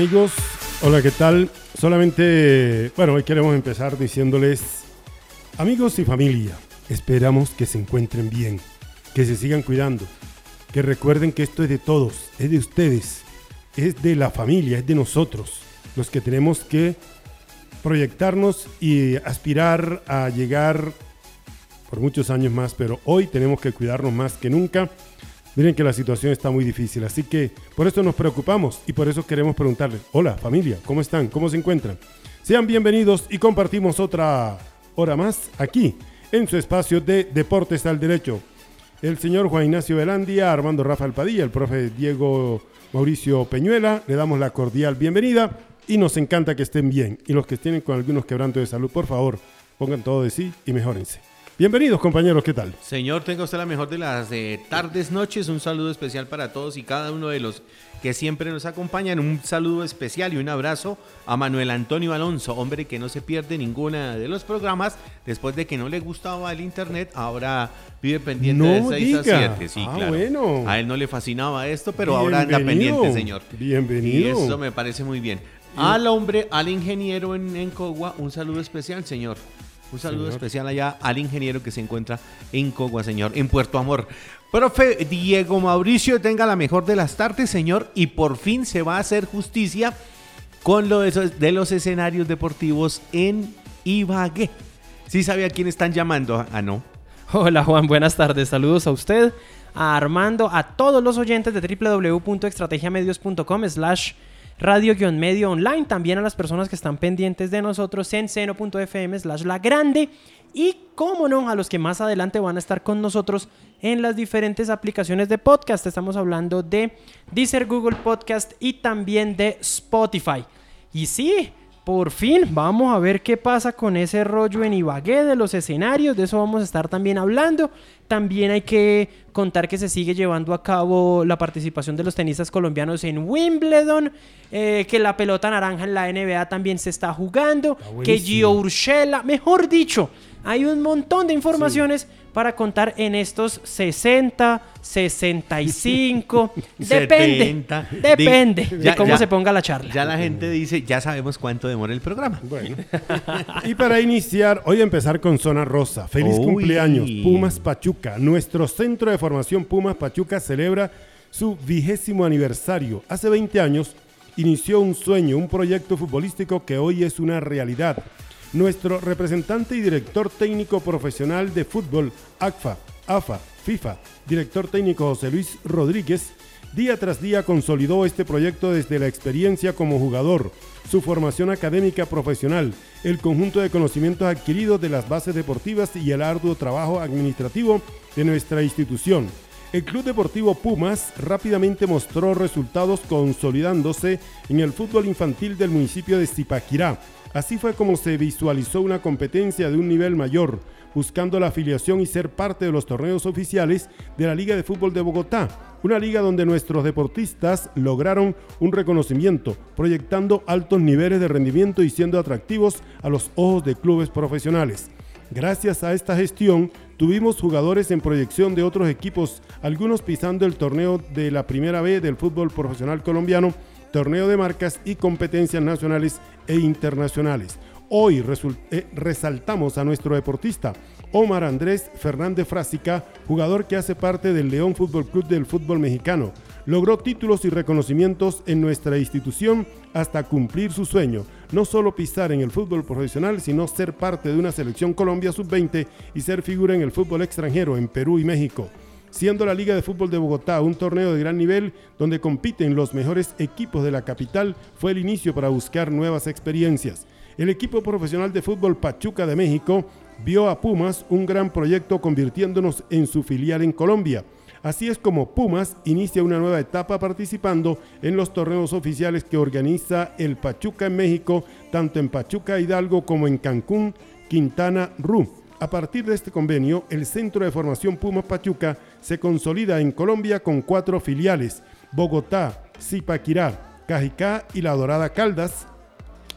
Amigos, hola, ¿qué tal? Solamente, bueno, hoy queremos empezar diciéndoles, amigos y familia, esperamos que se encuentren bien, que se sigan cuidando, que recuerden que esto es de todos, es de ustedes, es de la familia, es de nosotros, los que tenemos que proyectarnos y aspirar a llegar por muchos años más, pero hoy tenemos que cuidarnos más que nunca Miren que la situación está muy difícil, así que por eso nos preocupamos y por eso queremos preguntarles, hola familia, ¿cómo están? ¿Cómo se encuentran? Sean bienvenidos y compartimos otra hora más aquí en su espacio de Deportes al Derecho. El señor Juan Ignacio Velandia, Armando Rafael Padilla, el profe Diego Mauricio Peñuela, le damos la cordial bienvenida y nos encanta que estén bien. Y los que tienen con algunos quebrantos de salud, por favor, pongan todo de sí y mejórense. Bienvenidos compañeros, ¿qué tal? Señor, tenga usted la mejor de las eh, tardes, noches. Un saludo especial para todos y cada uno de los que siempre nos acompañan. Un saludo especial y un abrazo a Manuel Antonio Alonso, hombre que no se pierde ninguna de los programas. Después de que no le gustaba el internet, ahora vive pendiente de 6 a 7. Sí, ah, claro. bueno. A él no le fascinaba esto, pero ahora anda pendiente, señor. Bienvenido. Y eso me parece muy bien. Al hombre, al ingeniero en, en Cogua, un saludo especial, señor. Un saludo Señor. especial allá al ingeniero que se encuentra en Cogua, señor, en Puerto Amor. Profe Diego Mauricio, tenga la mejor de las tardes, señor, y por fin se va a hacer justicia con lo de, los escenarios deportivos en Ibagué. ¿Sí sabe a quién están llamando? Ah, no. Hola Juan, buenas tardes. Saludos a usted, a Armando, a todos los oyentes de www.estrategiamedios.com slash radio-medio online, también a las personas que están pendientes de nosotros en seno.fm slash la grande y, cómo no, a los que más adelante van a estar con nosotros en las diferentes aplicaciones de podcast. Estamos hablando de Deezer, Google Podcast y también de Spotify. Y sí, por fin, vamos a ver qué pasa con ese rollo en Ibagué de los escenarios, de eso vamos a estar también hablando. También hay que contar que se sigue llevando a cabo la participación de los tenistas colombianos en Wimbledon, eh, que la pelota naranja en la NBA también se está jugando, que. Gio Urshela, mejor dicho, hay un montón de informaciones para contar en estos 60, 65, depende, 70. depende de ya- cómo ya- se ponga la charla. Ya la gente dice, ya sabemos cuánto demora el programa. Bueno. y para iniciar, hoy a empezar con Zona Rosa. Feliz Uy. cumpleaños, Pumas Pachuca. Nuestro centro de formación Pumas Pachuca celebra su vigésimo aniversario. Hace 20 años inició un sueño, un proyecto futbolístico que hoy es una realidad. Nuestro representante y director técnico profesional de fútbol, ACFA, AFA, FIFA, director técnico José Luis Rodríguez, Día tras día consolidó este proyecto desde la experiencia como jugador, su formación académica profesional, el conjunto de conocimientos adquiridos de las bases deportivas y el arduo trabajo administrativo de nuestra institución. El Club Deportivo Pumas rápidamente mostró resultados consolidándose en el fútbol infantil del municipio de Zipaquirá. Así fue como se visualizó una competencia de un nivel mayor, buscando la afiliación y ser parte de los torneos oficiales de la Liga de Fútbol de Bogotá, una liga donde nuestros deportistas lograron un reconocimiento, proyectando altos niveles de rendimiento y siendo atractivos a los ojos de clubes profesionales. Gracias a esta gestión, tuvimos jugadores en proyección de otros equipos, algunos pisando el torneo de la Primera B del fútbol profesional colombiano, torneo de marcas y competencias nacionales e internacionales. Hoy eh, resaltamos a nuestro deportista Omar Andrés Fernández Frásica, jugador que hace parte del León Fútbol Club del fútbol mexicano. Logró títulos y reconocimientos en nuestra institución hasta cumplir su sueño, no solo pisar en el fútbol profesional, sino ser parte de una selección Colombia sub-20 y ser figura en el fútbol extranjero en Perú y México siendo la Liga de Fútbol de Bogotá un torneo de gran nivel donde compiten los mejores equipos de la capital, fue el inicio para buscar nuevas experiencias. El equipo profesional de fútbol Pachuca de México vio a Pumas un gran proyecto convirtiéndonos en su filial en Colombia. Así es como Pumas inicia una nueva etapa participando en los torneos oficiales que organiza el Pachuca en México, tanto en Pachuca Hidalgo como en Cancún, Quintana Roo. A partir de este convenio, el Centro de Formación Pumas Pachuca se consolida en Colombia con cuatro filiales, Bogotá, Zipaquirá, Cajicá y La Dorada Caldas,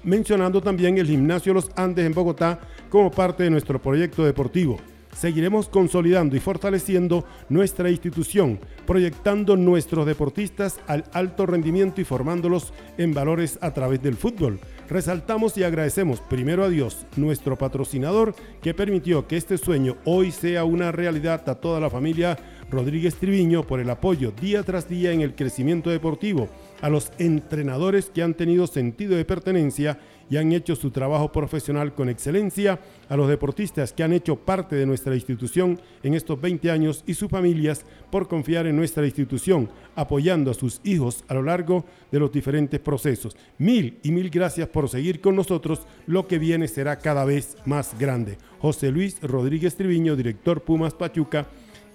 mencionando también el Gimnasio Los Andes en Bogotá como parte de nuestro proyecto deportivo. Seguiremos consolidando y fortaleciendo nuestra institución, proyectando nuestros deportistas al alto rendimiento y formándolos en valores a través del fútbol. Resaltamos y agradecemos primero a Dios, nuestro patrocinador, que permitió que este sueño hoy sea una realidad a toda la familia Rodríguez Triviño por el apoyo día tras día en el crecimiento deportivo, a los entrenadores que han tenido sentido de pertenencia y han hecho su trabajo profesional con excelencia, a los deportistas que han hecho parte de nuestra institución en estos 20 años y sus familias por confiar en nuestra institución, apoyando a sus hijos a lo largo de los diferentes procesos. Mil y mil gracias por seguir con nosotros, lo que viene será cada vez más grande. José Luis Rodríguez Triviño, director Pumas Pachuca,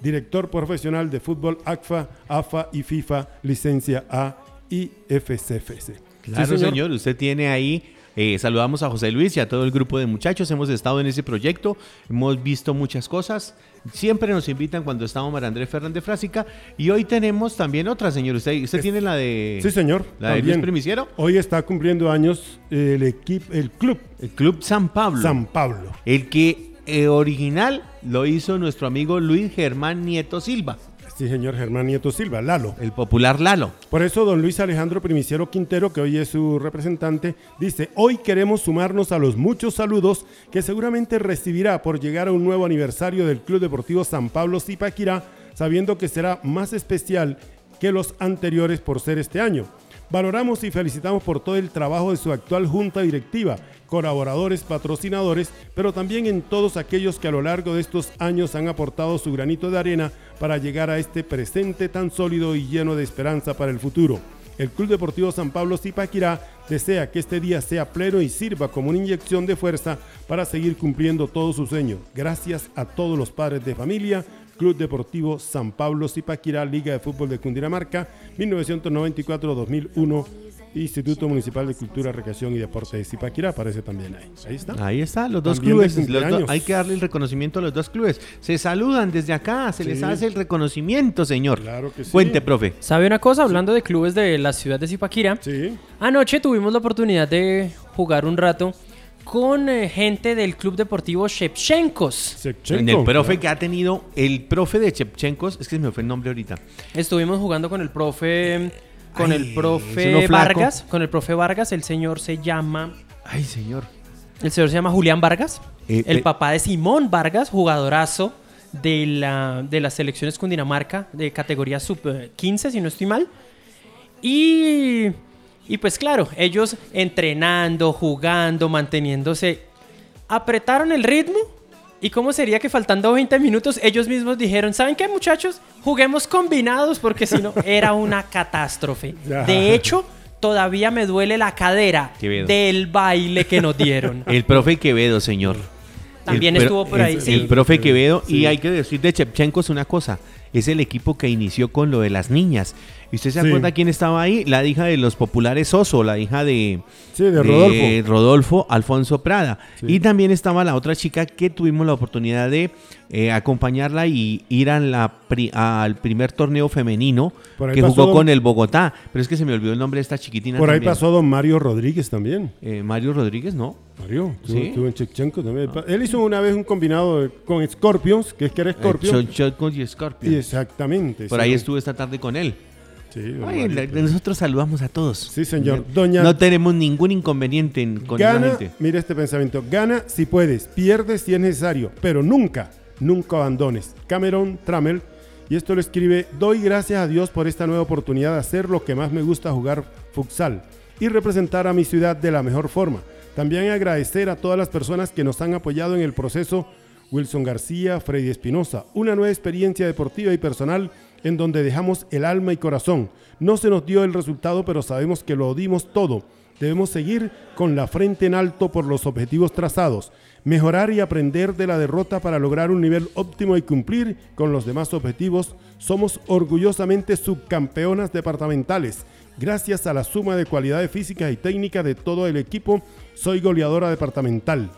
director profesional de fútbol ACFA, AFA y FIFA, licencia A y FCFC. Claro, señor. Usted tiene ahí eh, saludamos a José Luis y a todo el grupo de muchachos. Hemos estado en ese proyecto, hemos visto muchas cosas. Siempre nos invitan cuando estamos María Andrés Fernández Frásica. Y hoy tenemos también otra, señor. ¿Usted, usted tiene la de. Sí, señor. La de Luis Primiciero? Hoy está cumpliendo años el equipo, el club. El Club San Pablo. San Pablo. El que eh, original lo hizo nuestro amigo Luis Germán Nieto Silva. Sí, señor Germán Nieto Silva, Lalo. El popular Lalo. Por eso, don Luis Alejandro Primiciero Quintero, que hoy es su representante, dice, hoy queremos sumarnos a los muchos saludos que seguramente recibirá por llegar a un nuevo aniversario del Club Deportivo San Pablo Zipaquirá, sabiendo que será más especial que los anteriores por ser este año. Valoramos y felicitamos por todo el trabajo de su actual junta directiva, colaboradores, patrocinadores, pero también en todos aquellos que a lo largo de estos años han aportado su granito de arena para llegar a este presente tan sólido y lleno de esperanza para el futuro. El Club Deportivo San Pablo Zipaquirá desea que este día sea pleno y sirva como una inyección de fuerza para seguir cumpliendo todos sus sueños. Gracias a todos los padres de familia, Club Deportivo San Pablo Zipaquirá, Liga de Fútbol de Cundinamarca, 1994-2001 Instituto Municipal de Cultura, Recreación y Deporte de Zipaquirá aparece también ahí. Ahí está. Ahí está, los dos clubes. hay que darle el reconocimiento a los dos clubes. Se saludan desde acá, se les hace el reconocimiento, señor. Claro que sí. Cuente, profe. ¿Sabe una cosa? Hablando de clubes de la ciudad de Zipaquirá. Sí. Anoche tuvimos la oportunidad de jugar un rato con eh, gente del Club Deportivo Shevchenkos. En el profe que ha tenido, el profe de Shevchenkos, es que se me fue el nombre ahorita. Estuvimos jugando con el profe con el profe Vargas, con el profe Vargas, el señor se llama Ay, señor. El señor se llama Julián Vargas, Eh, el eh. papá de Simón Vargas, jugadorazo de la de las selecciones con Dinamarca de categoría sub eh, 15 si no estoy mal. Y y pues claro, ellos entrenando, jugando, manteniéndose apretaron el ritmo ¿Y cómo sería que faltando 20 minutos ellos mismos dijeron, ¿saben qué muchachos? Juguemos combinados porque si no era una catástrofe. De hecho, todavía me duele la cadera Quevedo. del baile que nos dieron. El profe Quevedo, señor. También El- estuvo por ahí, el- sí. El profe Quevedo. Sí. Y hay que decir de Chepchenko es una cosa. Es el equipo que inició con lo de las niñas. ¿Y usted se Sí. acuerda quién estaba ahí? La hija de los populares Oso, la hija de, Sí, de Rodolfo. Rodolfo Alfonso Prada. Sí. Y también estaba la otra chica que tuvimos la oportunidad de eh, acompañarla y ir a la pri- al primer torneo femenino que jugó don- con el Bogotá. Pero es que se me olvidó el nombre de esta chiquitina. Por ahí también. pasó don Mario Rodríguez también. Eh, Mario Rodríguez, ¿no? Mario, estuvo, ¿Sí? estuvo en Chechenko también. Él hizo una vez un combinado con Scorpions, que es que era Scorpion. Eh, Chocó y Scorpion. y exactamente. Por ahí estuve esta tarde con él. Sí, la- nosotros saludamos a todos. Sí, señor. Doña No tenemos ningún inconveniente en, con la Gana, gente. mira este pensamiento, gana si puedes, pierdes si es necesario, pero nunca, nunca abandones. Cameron Trammell, y esto lo escribe, doy gracias a Dios por esta nueva oportunidad de hacer lo que más me gusta jugar futsal y representar a mi ciudad de la mejor forma. También agradecer a todas las personas que nos han apoyado en el proceso, Wilson García, Freddy Espinosa, una nueva experiencia deportiva y personal en donde dejamos el alma y corazón. No se nos dio el resultado, pero sabemos que lo dimos todo Debemos seguir con la frente en alto por los objetivos trazados, mejorar y aprender de la derrota para lograr un nivel óptimo y cumplir con los demás objetivos. Somos orgullosamente subcampeonas departamentales. Gracias a la suma de cualidades físicas y técnicas de todo el equipo, soy goleadora departamental.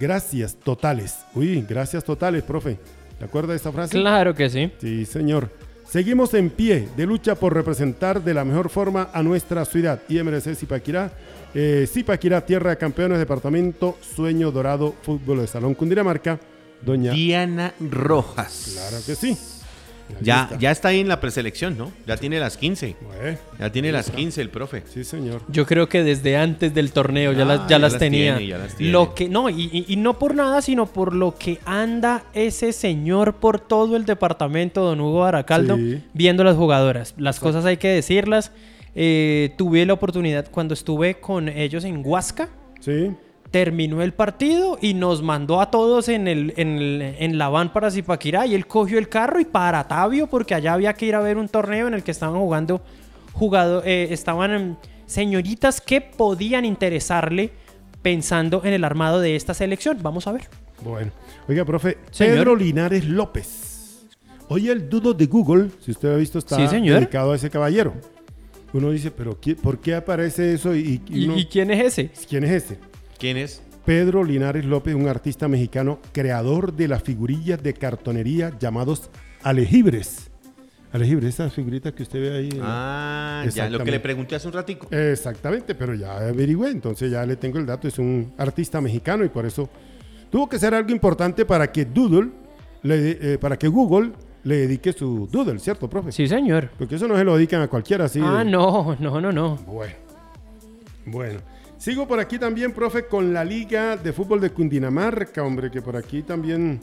Gracias totales. Uy, gracias totales, profe. ¿Te acuerdas de esa frase? Claro que sí. Sí, señor. Seguimos en pie de lucha por representar de la mejor forma a nuestra ciudad. IMRC Zipaquirá, eh, Zipaquirá, Tierra de Campeones, Departamento Sueño Dorado, Fútbol de Salón Cundinamarca, doña... Diana Rojas. Claro que sí. Ya, está. ya está ahí en la preselección, ¿no? Ya tiene las 15. Bueno, Ya tiene las 15 el profe. sí, señor. Yo creo que desde antes del torneo ya, Ah, las, ya ya las las tenía. tiene, ya las tiene. Lo que no y, y- y no por nada, sino por lo que anda ese señor por todo el departamento, don Hugo Aracaldo, Sí. viendo las jugadoras. Las cosas hay que decirlas. Eh, tuve la oportunidad cuando estuve con ellos en Huasca. Sí. Terminó el partido y nos mandó a todos en, el, en, el- en la van para Zipaquirá y él cogió el carro y para Tabio porque allá había que ir a ver un torneo en el que estaban jugando jugado, eh, estaban señoritas que podían interesarle pensando en el armado de esta selección. Vamos a ver. Bueno. Oiga, profe, Señor. Pedro Linares López. Hoy el dudo de Google, si usted ha visto, está Sí, señor. dedicado a ese caballero. Uno dice, pero ¿qué- ¿por qué aparece eso? Y, y ¿Y, uno- y quién es ese? ¿Quién es ese? ¿Quién es? Pedro Linares López, un artista mexicano, creador de las figurillas de cartonería llamados alejibres. Alejibres, esas figuritas que usted ve ahí. Ah, ya lo que Exactamente. le pregunté hace un ratico. Exactamente, pero ya averigüé, entonces ya le tengo el dato. Es un artista mexicano y por eso tuvo que ser algo importante para que Doodle, le- eh, para que Google le dedique su Doodle, ¿cierto, profe? Sí, señor. Porque eso no se lo dedican a cualquiera así. Ah, de- no, no, no, no. Bueno. Bueno. Sigo por aquí también, profe, con la Liga de Fútbol de Cundinamarca, hombre, que por aquí también...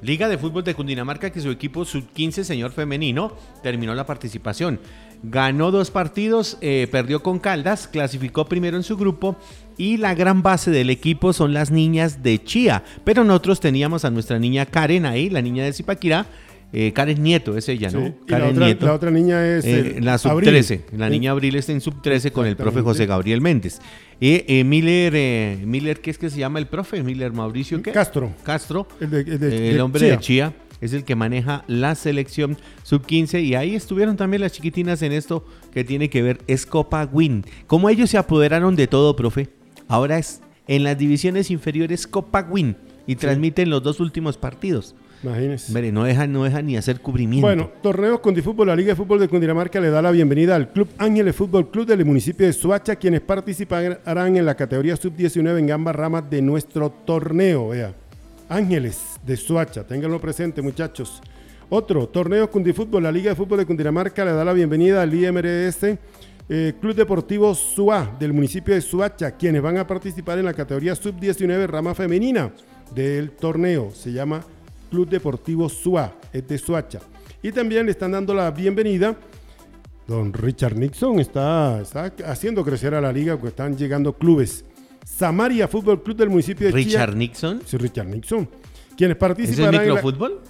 Liga de Fútbol de Cundinamarca que su equipo sub-15 señor femenino terminó la participación. Ganó dos partidos, eh, perdió con Caldas, clasificó primero en su grupo y la gran base del equipo son las niñas de Chía. Pero nosotros teníamos a nuestra niña Karen ahí, la niña de Zipaquirá. Eh, Karen Nieto es ella, ¿no? Sí, y la Karen otra, Nieto. la otra niña es... Eh, la Abril. sub-13, la niña Abril está en sub-13 con el profe. José Gabriel Méndez. Y eh, Miller, eh, Miller, ¿qué es que se llama el profe? Miller Mauricio, ¿qué? Castro. Castro, El, de- el de- el de hombre Chía. de Chía, es el que maneja la selección sub-15 y ahí estuvieron también las chiquitinas en esto que tiene que ver, es Copa Win. Como ellos se apoderaron de todo, profe, ahora es en las divisiones inferiores Copa Win y transmiten los dos últimos partidos. Imagínese. Hombre, no dejan, no dejan ni hacer cubrimiento. Bueno, torneos con Difútbol, la Liga de Fútbol de Cundinamarca le da la bienvenida al Club Ángeles Fútbol Club del municipio de Suacha, quienes participarán en la categoría sub-19 en ambas ramas de nuestro torneo. Vea, Ángeles de Suacha, ténganlo presente, muchachos. Otro, torneos con Difútbol, la Liga de Fútbol de Cundinamarca le da la bienvenida al IMRS eh, Club Deportivo SUA del municipio de Suacha, quienes van a participar en la categoría sub-19 rama femenina del torneo. Se llama Club Deportivo SUA, es de Suacha. Y también le están dando la bienvenida. Don Richard Nixon está, está haciendo crecer a la liga porque están llegando clubes. Samaria Fútbol Club del municipio de Richard Chía. Nixon, Sí, Richard Nixon. Quienes ¿es el la- microfútbol?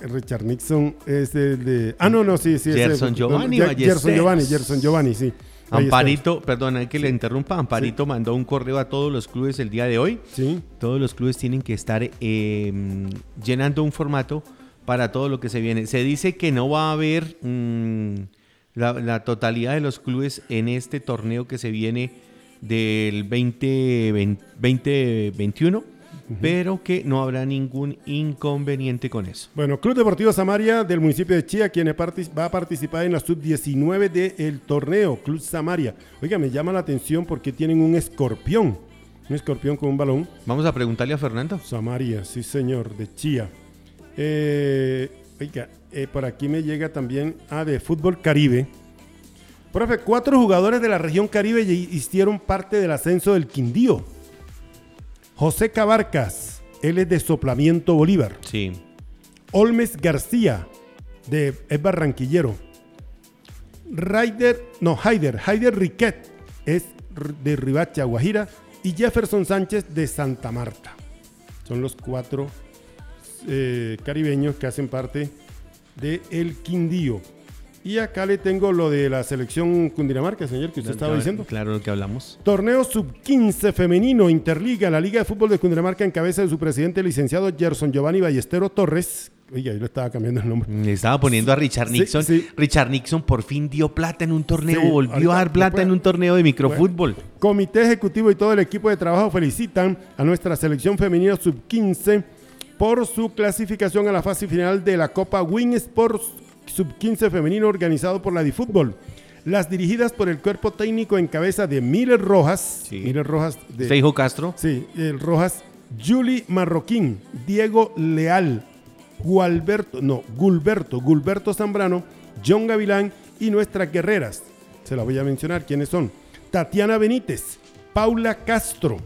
Richard Nixon es el de... Ah, no, no, sí, sí. es el- Gerson Giovanni Ge- Ballesteros. Gerson Giovanni, Gerson Giovanni, sí. Amparito, perdona que le interrumpa, Amparito mandó un correo a todos los clubes el día de hoy. Sí, Todos los clubes tienen que estar eh, llenando un formato para todo lo que se viene. Se dice que no va a haber mm, la, la totalidad de los clubes en este torneo que se viene del 2020 2021, pero que no habrá ningún inconveniente con eso. Bueno, Club Deportivo Samaria del municipio de Chía, quien va a participar en la sub-19 del torneo, Club Samaria. Oiga, me llama la atención porque tienen un escorpión, un escorpión con un balón. Vamos a preguntarle a Fernando. Samaria, sí señor, de Chía. Eh, oiga, eh, por aquí me llega también, ah, de Fútbol Caribe. Profe, cuatro jugadores de la región Caribe hicieron parte del ascenso del Quindío. José Cabarcas, él es de Soplamiento Bolívar. Sí. Olmes García, de es barranquillero. Ryder, no, Haider, Haider Riquet, es de Ribacha, Guajira. Y Jefferson Sánchez, de Santa Marta. Son los cuatro eh, caribeños que hacen parte de El Quindío. Y acá le tengo lo de la selección Cundinamarca, señor, que usted estaba diciendo. Claro, lo que hablamos. Torneo sub-15 femenino Interliga. La Liga de Fútbol de Cundinamarca en cabeza de su presidente, licenciado Gerson Giovanni Ballestero Torres. Oye, ahí lo estaba cambiando el nombre. Le estaba poniendo a Richard Nixon. sí. Richard Nixon por fin dio plata en un torneo, Sí, volvió a dar plata en un torneo de microfútbol. Comité Ejecutivo y todo el equipo de trabajo felicitan a nuestra selección femenina sub-15 por su clasificación a la fase final de la Copa Win Sports sub-15 femenino organizado por la DiFútbol. Las dirigidas por el cuerpo técnico en cabeza de Miller Rojas. Sí. Miller Rojas de, ¿Usted dijo Castro? Sí, el Rojas, Julie Marroquín, Diego Leal, Gualberto, no, Gulberto, Gulberto Zambrano, John Gavilán y nuestras guerreras. Se las voy a mencionar quiénes son. Tatiana Benítez, Paula Castro,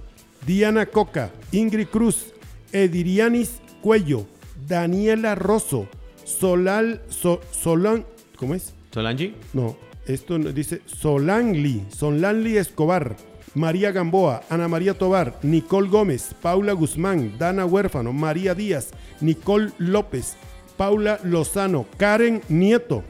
Diana Coca, Ingrid Cruz, Edirianis Cuello, Daniela Rosso, Solal, So- Solan, ¿cómo es? Solange. No, esto no- dice Solanli, Solanli Escobar, María Gamboa, Ana María Tobar, Nicole Gómez, Paula Guzmán, Dana Huérfano, María Díaz, Nicole López, Paula Lozano, Karen Nieto.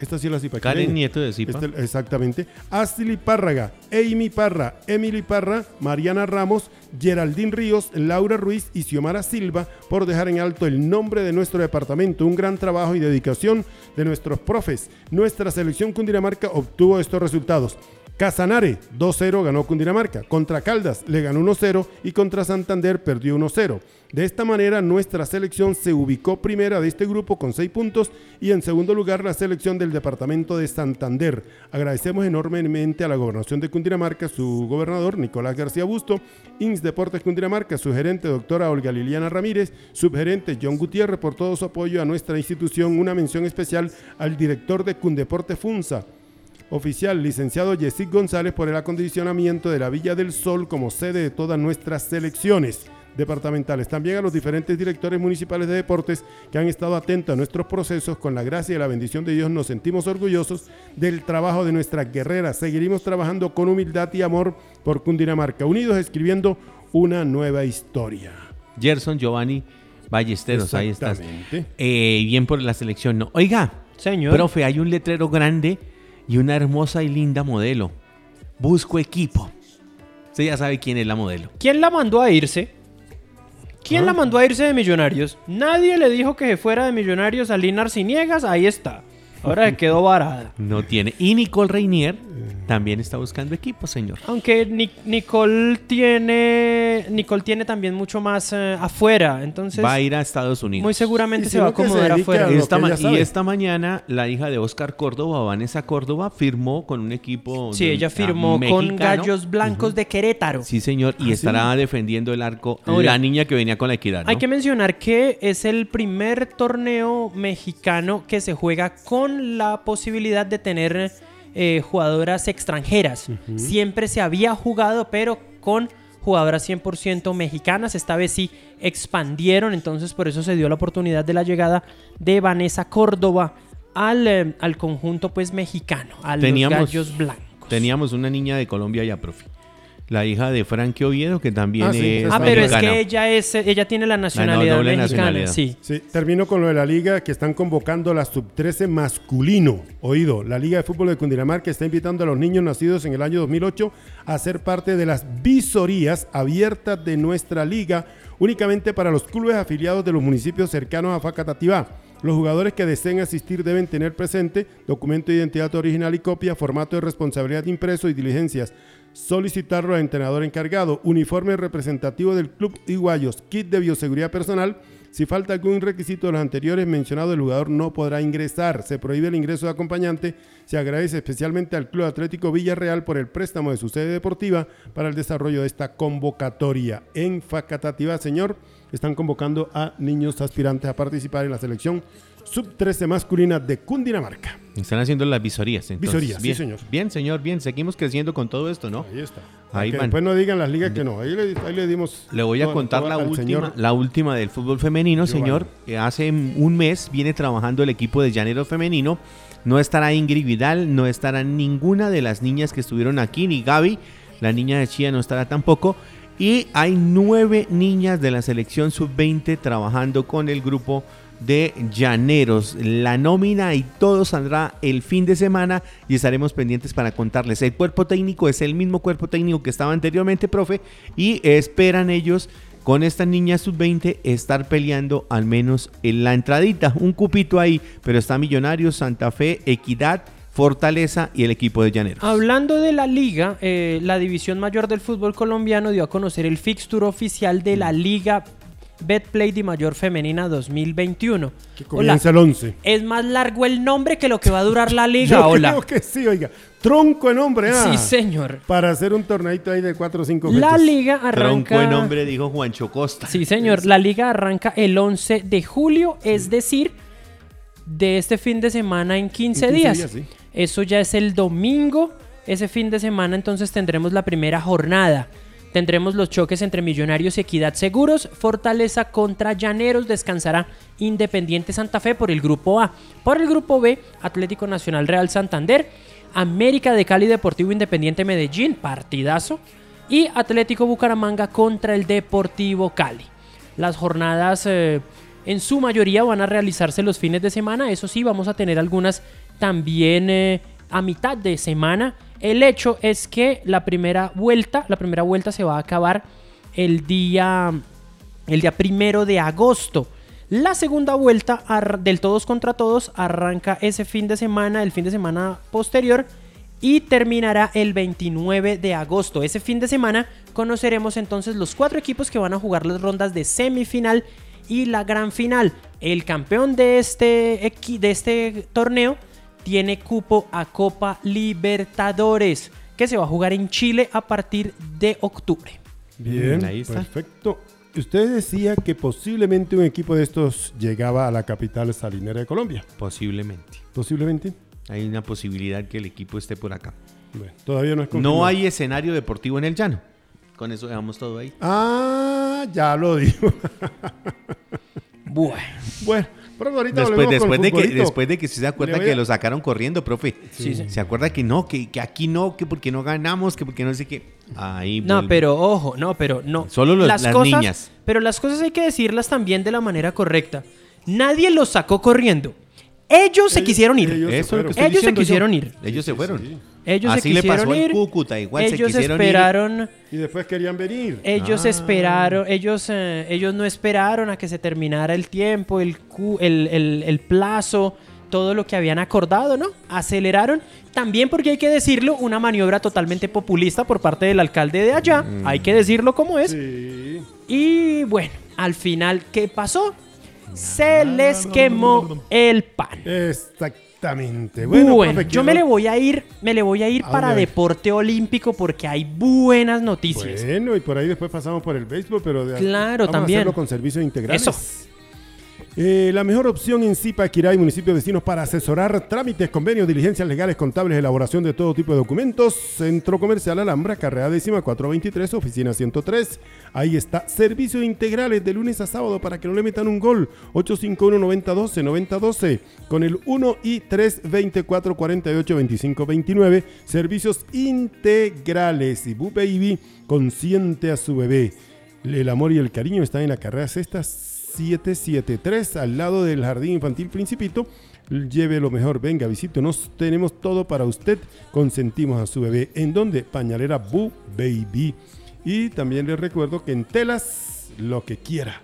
Esta sí es la cipaquireña. Karen Nieto de Zipa. Este- exactamente. Ashley Párraga, Amy Parra, Emily Parra, Mariana Ramos, Geraldine Ríos, Laura Ruiz y Xiomara Silva por dejar en alto el nombre de nuestro departamento. Un gran trabajo y dedicación de nuestros profes. Nuestra selección Cundinamarca obtuvo estos resultados. Casanare 2-0 ganó Cundinamarca. Contra Caldas le ganó 1-0 y contra Santander perdió 1-0. De esta manera nuestra selección se ubicó primera de este grupo con 6 puntos y en segundo lugar la selección del departamento de Santander. Agradecemos enormemente a la gobernación de Cundinamarca, su gobernador Nicolás García Busto, INS Deportes Cundinamarca, su gerente doctora Olga Liliana Ramírez, subgerente John Gutiérrez por todo su apoyo a nuestra institución. Una mención especial al director de Cundeporte Funza, Oficial, licenciado Yesic González por el acondicionamiento de la Villa del Sol como sede de todas nuestras selecciones departamentales. También a los diferentes directores municipales de deportes que han estado atentos a nuestros procesos. Con la gracia y la bendición de Dios nos sentimos orgullosos del trabajo de nuestras guerreras. Seguiremos trabajando con humildad y amor por Cundinamarca, unidos escribiendo una nueva historia. Gerson Giovanni Ballesteros, ahí estás. Exactamente. Eh, bien por la selección, ¿no? Oiga, Señor. profe, hay un letrero grande y una hermosa y linda modelo. Busco equipo. Usted ya sabe quién es la modelo. ¿Quién la mandó a irse? ¿Quién Ah. la mandó a irse de Millonarios? Nadie le dijo que se fuera de Millonarios a Lina Arciniegas. Ahí está. Ahora quedó varada. No tiene. Y Nicole Reinier también está buscando equipo, señor. Aunque Ni- Nicole tiene Nicole tiene también mucho más eh, afuera, entonces Va a ir a Estados Unidos. muy seguramente se va a acomodar afuera. Esta y esta mañana la hija de Oscar Córdoba, Vanessa Córdoba, firmó con un equipo. Sí, de- ella ah, firmó con. Gallos Blancos de Querétaro. Sí, señor, y estará defendiendo el arco Ahora, la niña que venía con la equidad. ¿no? Hay que mencionar que es el primer torneo mexicano que se juega con la posibilidad de tener eh, jugadoras extranjeras. Siempre se había jugado, pero con jugadoras 100% mexicanas. Esta vez sí expandieron, entonces por eso se dio la oportunidad de la llegada de Vanessa Córdoba al, eh, al conjunto pues mexicano, a Teníamos- los Gallos Blancos. Teníamos una niña de Colombia ya, profe. La hija de Frankie Oviedo, que también Ah, sí, es Ah, pero es que ella es ella tiene la nacionalidad doble mexicana, nacionalidad. sí. Sí, termino con lo de la liga que están convocando la sub-13 masculino. Oído, la Liga de Fútbol de Cundinamarca está invitando a los niños nacidos en el año 2008 a ser parte de las visorías abiertas de nuestra liga únicamente para los clubes afiliados de los municipios cercanos a Facatativá. Los jugadores que deseen asistir deben tener presente documento de identidad original y copia, formato de responsabilidad impreso y diligencias. Solicitarlo al entrenador encargado, uniforme representativo del club Iguayos, kit de bioseguridad personal. Si falta algún requisito de los anteriores mencionados, el jugador no podrá ingresar. Se prohíbe el ingreso de acompañante. Se agradece especialmente al Club Atlético Villarreal por el préstamo de su sede deportiva para el desarrollo de esta convocatoria. En Facatativá, señor, están convocando a niños aspirantes a participar en la selección sub-13 masculina de Cundinamarca. Están haciendo las visorías. entonces. Visorías, sí, bien, señor. Bien, señor, bien. Seguimos creciendo con todo esto, ¿no? Ahí está. Ahí van. después no digan las ligas que no. Ahí le, ahí le dimos. Le voy a todo- contar todo la última, señor. la última del fútbol femenino, Giovanni. señor. que hace un mes viene trabajando el equipo de Llanero Femenino. No estará Ingrid Vidal, no estará ninguna de las niñas que estuvieron aquí, ni Gaby. La niña de Chía no estará tampoco. Y hay nueve niñas de la selección sub-20 trabajando con el grupo de Llaneros. La nómina y todo saldrá el fin de semana y estaremos pendientes para contarles. El cuerpo técnico es el mismo cuerpo técnico que estaba anteriormente, profe, y esperan ellos con esta niña sub-20 estar peleando al menos en la entradita. Un cupito ahí, pero está Millonarios, Santa Fe, Equidad. Fortaleza y el equipo de Llaneros. Hablando de la liga, eh, la división mayor del fútbol colombiano dio a conocer el fixture oficial de la liga Betplay de Mayor Femenina 2021. Que comienza el 11. Es más largo el nombre que lo que va a durar la liga, Yo hola. creo que sí, oiga. Tronco de nombre, ah. Sí, señor. Para hacer un torneito ahí de 4 o 5 La liga arranca... Tronco de nombre, dijo Juancho Costa. Sí, señor. La liga arranca el 11 de julio, es decir, de este fin de semana en 15, En 15 días. días, sí. Eso ya es el domingo. Ese fin de semana entonces tendremos la primera jornada. Tendremos los choques entre Millonarios y Equidad Seguros. Fortaleza contra Llaneros. Descansará Independiente Santa Fe por el grupo A. Por el grupo B, Atlético Nacional Real Santander. América de Cali Deportivo Independiente Medellín. Partidazo. Y Atlético Bucaramanga contra el Deportivo Cali. Las jornadas eh, en su mayoría van a realizarse los fines de semana. Eso sí, vamos a tener algunas también eh, a mitad de semana. El hecho es que la primera vuelta, la primera vuelta se va a acabar el día, el día primero de agosto. La segunda vuelta del todos contra todos arranca ese fin de semana, el fin de semana posterior, y terminará el 29 de agosto. Ese fin de semana conoceremos entonces los cuatro equipos que van a jugar las rondas de semifinal y la gran final. El campeón de este, de este torneo tiene cupo a Copa Libertadores, que se va a jugar en Chile a partir de octubre. Bien, ahí está. perfecto. Usted decía que posiblemente un equipo de estos llegaba a la capital salinera de Colombia. Posiblemente. Posiblemente. Hay una posibilidad que el equipo esté por acá. Bueno, todavía no es confirmado. No hay escenario deportivo en el llano. Con eso dejamos todo ahí. Ah, ya lo digo. Bueno, bueno, ahorita Después, después, de que, después de que se acuerda que lo sacaron corriendo, profe. Sí, sí. Se acuerda que no, que, que aquí no, que porque no ganamos, que porque no sé qué. Ahí no, vuelve. pero ojo, no, pero no. Solo los- las cosas, niñas. Pero las cosas hay que decirlas también de la manera correcta. Nadie los sacó corriendo. Ellos, se quisieron ir. ellos- Eso es lo que fueron. estoy Ellos se diciendo yo. quisieron ir. Ellos se fueron. Ellos Así se le pasó ir. Cúcuta, igual se ellos quisieron ir. esperaron. Y después querían venir. Ellos Ah. esperaron, ellos, eh, ellos no esperaron a que se terminara el tiempo, el, cu- el, el- el plazo, todo lo que habían acordado, ¿no? Aceleraron. También porque hay que decirlo, una maniobra totalmente populista por parte del alcalde de allá. Hay que decirlo como es. Sí. Y bueno, al final, ¿qué pasó? Se les quemó el pan. Exactamente. Bueno, Bueno, profe, yo me le voy a ir, me le voy a ir ¿A para deporte olímpico porque hay buenas noticias. Bueno, y por ahí después pasamos por el béisbol, pero de Claro, vamos también. a hacerlo con servicios integrales. Eso. Eh, la mejor opción en Zipaquirá y municipios vecinos para asesorar trámites, convenios, diligencias legales, contables, elaboración de todo tipo de documentos. Centro Comercial Alhambra, carrera décima 423, oficina 103. Ahí está. Servicios integrales de lunes a sábado para que no le metan un gol. 851-9012, 9012. Con el 1 y 324 48 25 29. Servicios integrales. Y Boo Baby consiente a su bebé. El amor y el cariño están en la carrera sexta 773 al lado del Jardín Infantil Principito. Lleve lo mejor, venga, visítenos. Tenemos todo para usted. Consentimos a su bebé. ¿En donde Pañalera Boo Baby. Y también les recuerdo que en Telas, lo que quiera.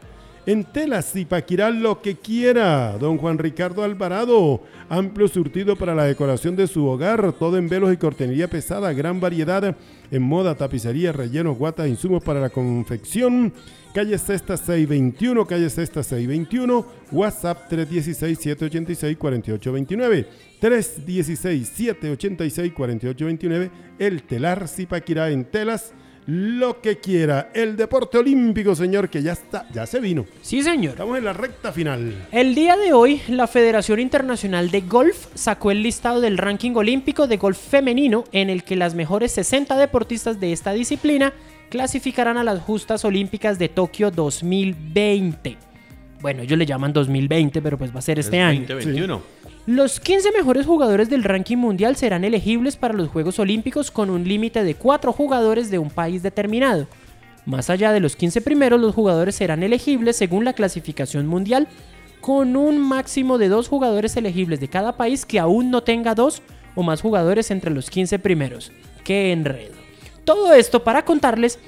En Telas y Paquirá lo que quiera. Don Juan Ricardo Alvarado. Amplio surtido para la decoración de su hogar. Todo en velos y cortinería pesada. Gran variedad en moda, tapicería, rellenos, guatas, insumos para la confección. Calle Sexta 621, calle Sexta 621, WhatsApp 316-786-4829. 316-786-4829. El Telar Zipaquirá en Telas. Lo que quiera. El deporte olímpico, señor, que ya está, ya se vino. Sí, señor. Estamos en la recta final. El día de hoy, la Federación Internacional de Golf sacó el listado del ranking olímpico de golf femenino en el que las mejores 60 deportistas de esta disciplina clasificarán a las justas olímpicas de Tokio 2020. Bueno, ellos le llaman 2020, pero pues va a ser este Es año. 2021. Los 15 mejores jugadores del ranking mundial serán elegibles para los Juegos Olímpicos con un límite de 4 jugadores de un país determinado. Más allá de los 15 primeros, los jugadores serán elegibles según la clasificación mundial con un máximo de dos jugadores elegibles de cada país que aún no tenga dos o más jugadores entre los 15 primeros. ¡Qué enredo! Todo esto para contarles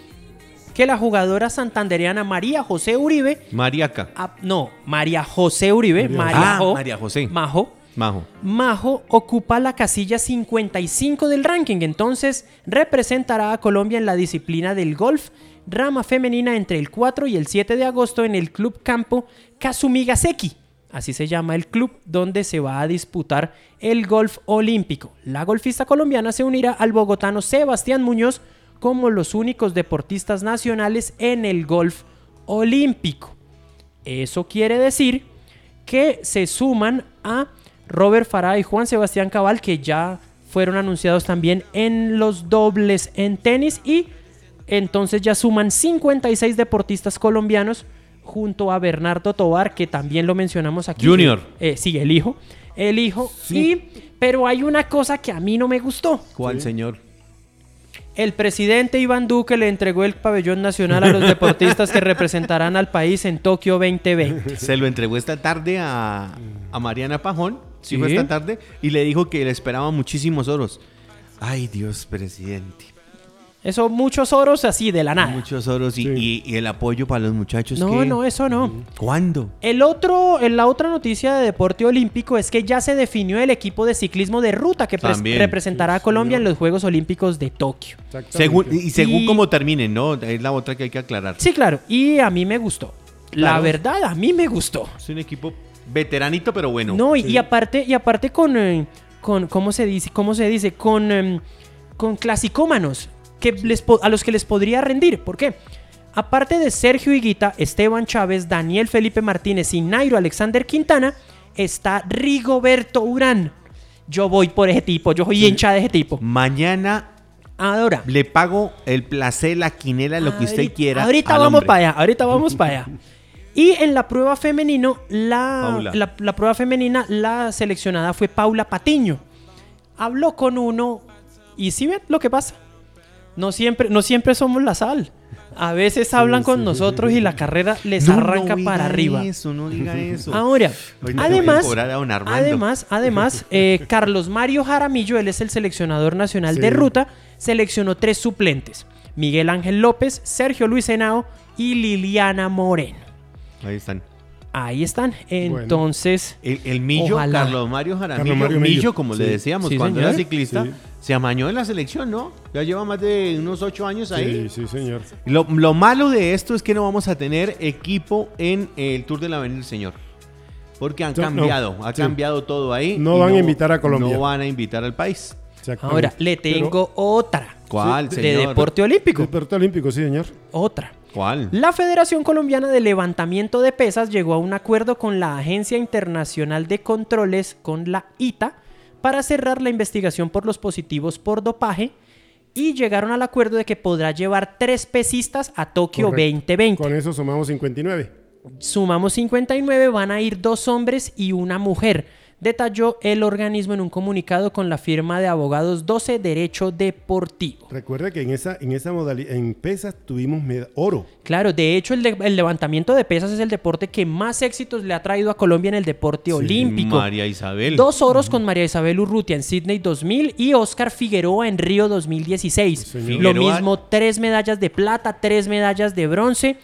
que la jugadora santandereana María José Uribe... Mariaca. ah, no, María José Uribe. María María, Ah, Jo- María José. Majo. Majo. Majo ocupa la casilla 55 del ranking, entonces representará a Colombia en la disciplina del golf, rama femenina entre el 4 y el 7 de agosto en el Club Campo Kasumigaseki. Así se llama el club donde se va a disputar el golf olímpico. La golfista colombiana se unirá al bogotano Sebastián Muñoz como los únicos deportistas nacionales en el golf olímpico. Eso quiere decir que se suman a Robert Farah y Juan Sebastián Cabal, que ya fueron anunciados también en los dobles en tenis. Y entonces ya suman 56 deportistas colombianos junto a Bernardo Tobar, que también lo mencionamos aquí. Junior. Eh, sí, el hijo. El hijo. Y, pero hay una cosa que a mí no me gustó. ¿Cuál, señor? El presidente Iván Duque le entregó el pabellón nacional a los deportistas que representarán al país en Tokio 2020. Se lo entregó esta tarde a, a Mariana Pajón. Sí, fue Sí. esta tarde. Y le dijo que le esperaban muchísimos oros. Ay, Dios, presidente. Eso, muchos oros así de la nada. Muchos oros y, Sí. y- y el apoyo para los muchachos. No, ¿qué? no, eso no. ¿Cuándo? El otro, en la otra noticia de deporte olímpico es que ya se definió el equipo de ciclismo de ruta que representará a Colombia señor. en los Juegos Olímpicos de Tokio. Exactamente. Según, y según Y- cómo terminen, ¿no? Es la otra que hay que aclarar. Sí, claro, y a mí me gustó. La verdad, a mí me gustó. Es un equipo veteranito, pero bueno. No, y, sí. y aparte, y aparte con, eh, con ¿cómo se dice? ¿Cómo se dice? Con, em, con clasicómanos que les a los que les podría rendir. ¿Por qué? Aparte de Sergio Higuita, Esteban Chávez, Daniel Felipe Martínez y Nairo Alexander Quintana, está Rigoberto Urán. Yo voy por ese tipo, yo soy hincha de ese tipo. Mañana Ahora. le pago el placer, la quinela, lo que usted quiera. Ahorita vamos hombre. para allá, ahorita vamos para allá. Y en la prueba femenino, la, la, la prueba femenina, la seleccionada fue Paula Patiño. Habló con uno y sí ven lo que pasa. No siempre, no siempre somos la sal. A veces hablan con sí, nosotros y la carrera les No, arranca no para diga arriba. Eso, no diga eso. Ahora, además, además, además, eh, Carlos Mario Jaramillo, él es el seleccionador nacional Sí. de ruta, seleccionó tres suplentes: Miguel Ángel López, Sergio Luis Henao y Liliana Moreno. Ahí están. Ahí están. Entonces, El, el Millo, Ojalá. Carlos Mario Jaramillo, Carlos Mario Millo, Millo, como sí. le decíamos Sí, cuando señor. era ciclista, Sí. se amañó en la selección, ¿no? Ya lleva más de unos ocho años ahí. Sí, sí, señor. Lo, lo malo de esto es que no vamos a tener equipo en el Tour de la Avenida del Señor. Porque han No, cambiado, no, ha sí. cambiado todo ahí. No van a invitar a Colombia. No van a invitar al país. Ahora le Pero- tengo otra ¿Cuál, de señor? deporte olímpico. Deporte olímpico, sí, señor. Otra. ¿Cuál? La Federación Colombiana de Levantamiento de Pesas llegó a un acuerdo con la Agencia Internacional de Controles, con la ITA, para cerrar la investigación por los positivos por dopaje y llegaron al acuerdo de que podrá llevar tres pesistas a Tokio Correcto. 2020. Con eso sumamos 59. Sumamos 59, van a ir dos hombres y una mujer. Detalló el organismo en un comunicado con la firma de abogados 12 Derecho Deportivo. Recuerda que en esa, en esa modalidad, en pesas tuvimos oro. Claro, de hecho el, de- el levantamiento de pesas es el deporte que más éxitos le ha traído a Colombia en el deporte olímpico. María Isabel. Dos oros con María Isabel Urrutia en Sydney 2000 y Oscar Figueroa en Río 2016. señor. Lo mismo, tres medallas de plata, tres medallas de bronce.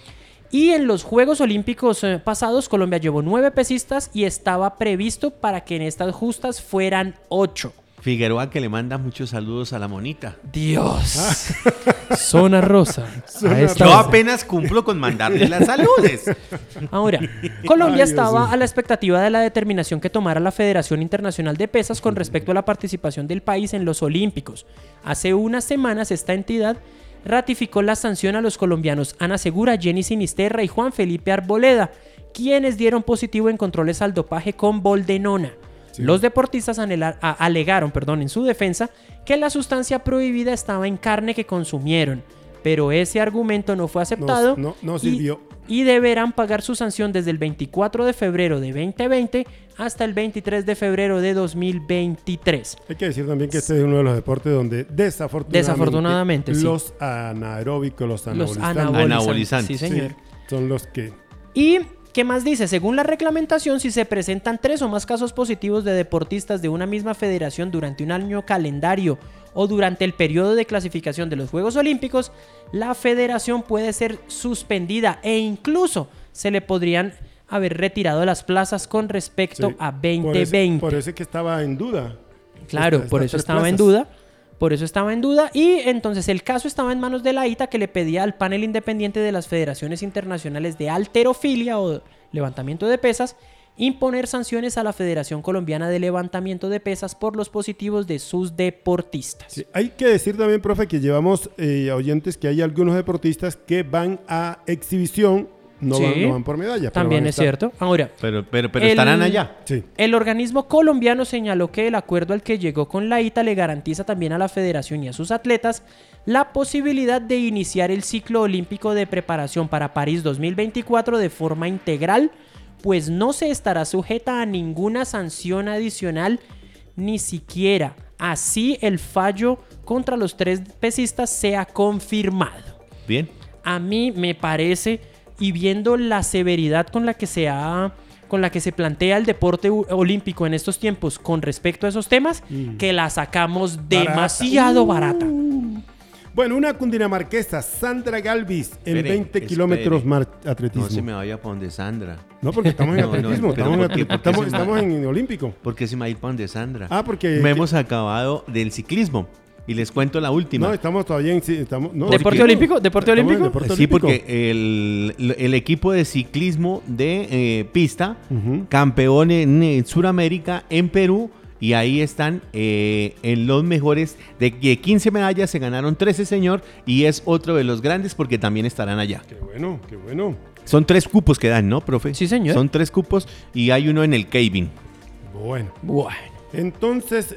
Y en los Juegos Olímpicos eh, pasados, Colombia llevó nueve pesistas y estaba previsto para que en estas justas fueran ocho. Figueroa que le manda muchos saludos a la monita. Dios. Zona rosa. Zona A esta Yo apenas cumplo con mandarle las saludes. Ahora, Colombia Ay, estaba a la expectativa de la determinación que tomara la Federación Internacional de Pesas con respecto a la participación del país en los Olímpicos. Hace unas semanas esta entidad ratificó la sanción a los colombianos Ana Segura, Jenny Sinisterra y Juan Felipe Arboleda, quienes dieron positivo en controles al dopaje con boldenona. Los deportistas anhelar- a- alegaron perdón, en su defensa que la sustancia prohibida estaba en carne que consumieron, pero ese argumento no fue aceptado no- no y- sirvió. y deberán pagar su sanción desde el 24 de febrero de 2020 hasta el 23 de febrero de 2023. Hay que decir también que este es uno de los deportes donde desafortunadamente, Desafortunadamente, sí. los anaeróbicos, los Los anabolizantes sí, señor. son los que Y ¿Qué más dice? Según la reglamentación, si se presentan tres o más casos positivos de deportistas de una misma federación durante un año calendario o durante el periodo de clasificación de los Juegos Olímpicos, la federación puede ser suspendida e incluso se le podrían haber retirado las plazas con respecto Sí, a Por 2020. eso, por eso es que estaba en duda. Claro, por eso estaba en duda. Por eso estaba en duda. Y entonces el caso estaba en manos de la ITA que le pedía al panel independiente de las federaciones internacionales de alterofilia o levantamiento de pesas imponer sanciones a la Federación Colombiana de Levantamiento de Pesas por los positivos de sus deportistas. Hay que decir también, profe, que llevamos eh, oyentes que hay algunos deportistas que van a exhibición, no, Sí, van, no van por medalla. También es cierto. Ahora, Pero, pero, pero El- estarán allá. Sí. El organismo colombiano señaló que el acuerdo al que llegó con la ITA le garantiza también a la federación y a sus atletas la posibilidad de iniciar el ciclo olímpico de preparación para París 2024 de forma integral, pues no se estará sujeta a ninguna sanción adicional, ni siquiera así el fallo contra los tres pesistas sea confirmado Bien. a mí me parece y viendo la severidad con la que se ha con la que se plantea el deporte olímpico en estos tiempos con respecto a esos temas, que la sacamos Barata. demasiado barata. Bueno, una cundinamarquesa, Sandra Galvis, en Espere, 20 espere. kilómetros mar- No atletismo. se me vaya para donde Sandra. No, porque estamos en No, atletismo, estamos, en, ¿por qué? atlet- ¿Por qué estamos, me- estamos en olímpico. ¿Por qué se me va a ir para donde Sandra? Ah, porque... No hemos acabado del ciclismo. Y les cuento la última. No, estamos todavía en... Estamos, no, ¿Deporte olímpico? ¿Deporte en olímpico? deporte sí, olímpico. porque el, el equipo de ciclismo de eh, pista, campeón en, eh, Sudamérica, en Perú, y ahí están eh, en los mejores. De que 15 medallas se ganaron 13, señor, y es otro de los grandes porque también estarán allá. Qué bueno, qué bueno. Son tres cupos que dan, ¿no, profe? Sí, señor. Son tres cupos y hay uno en el Kevin. Bueno. Bueno, Entonces,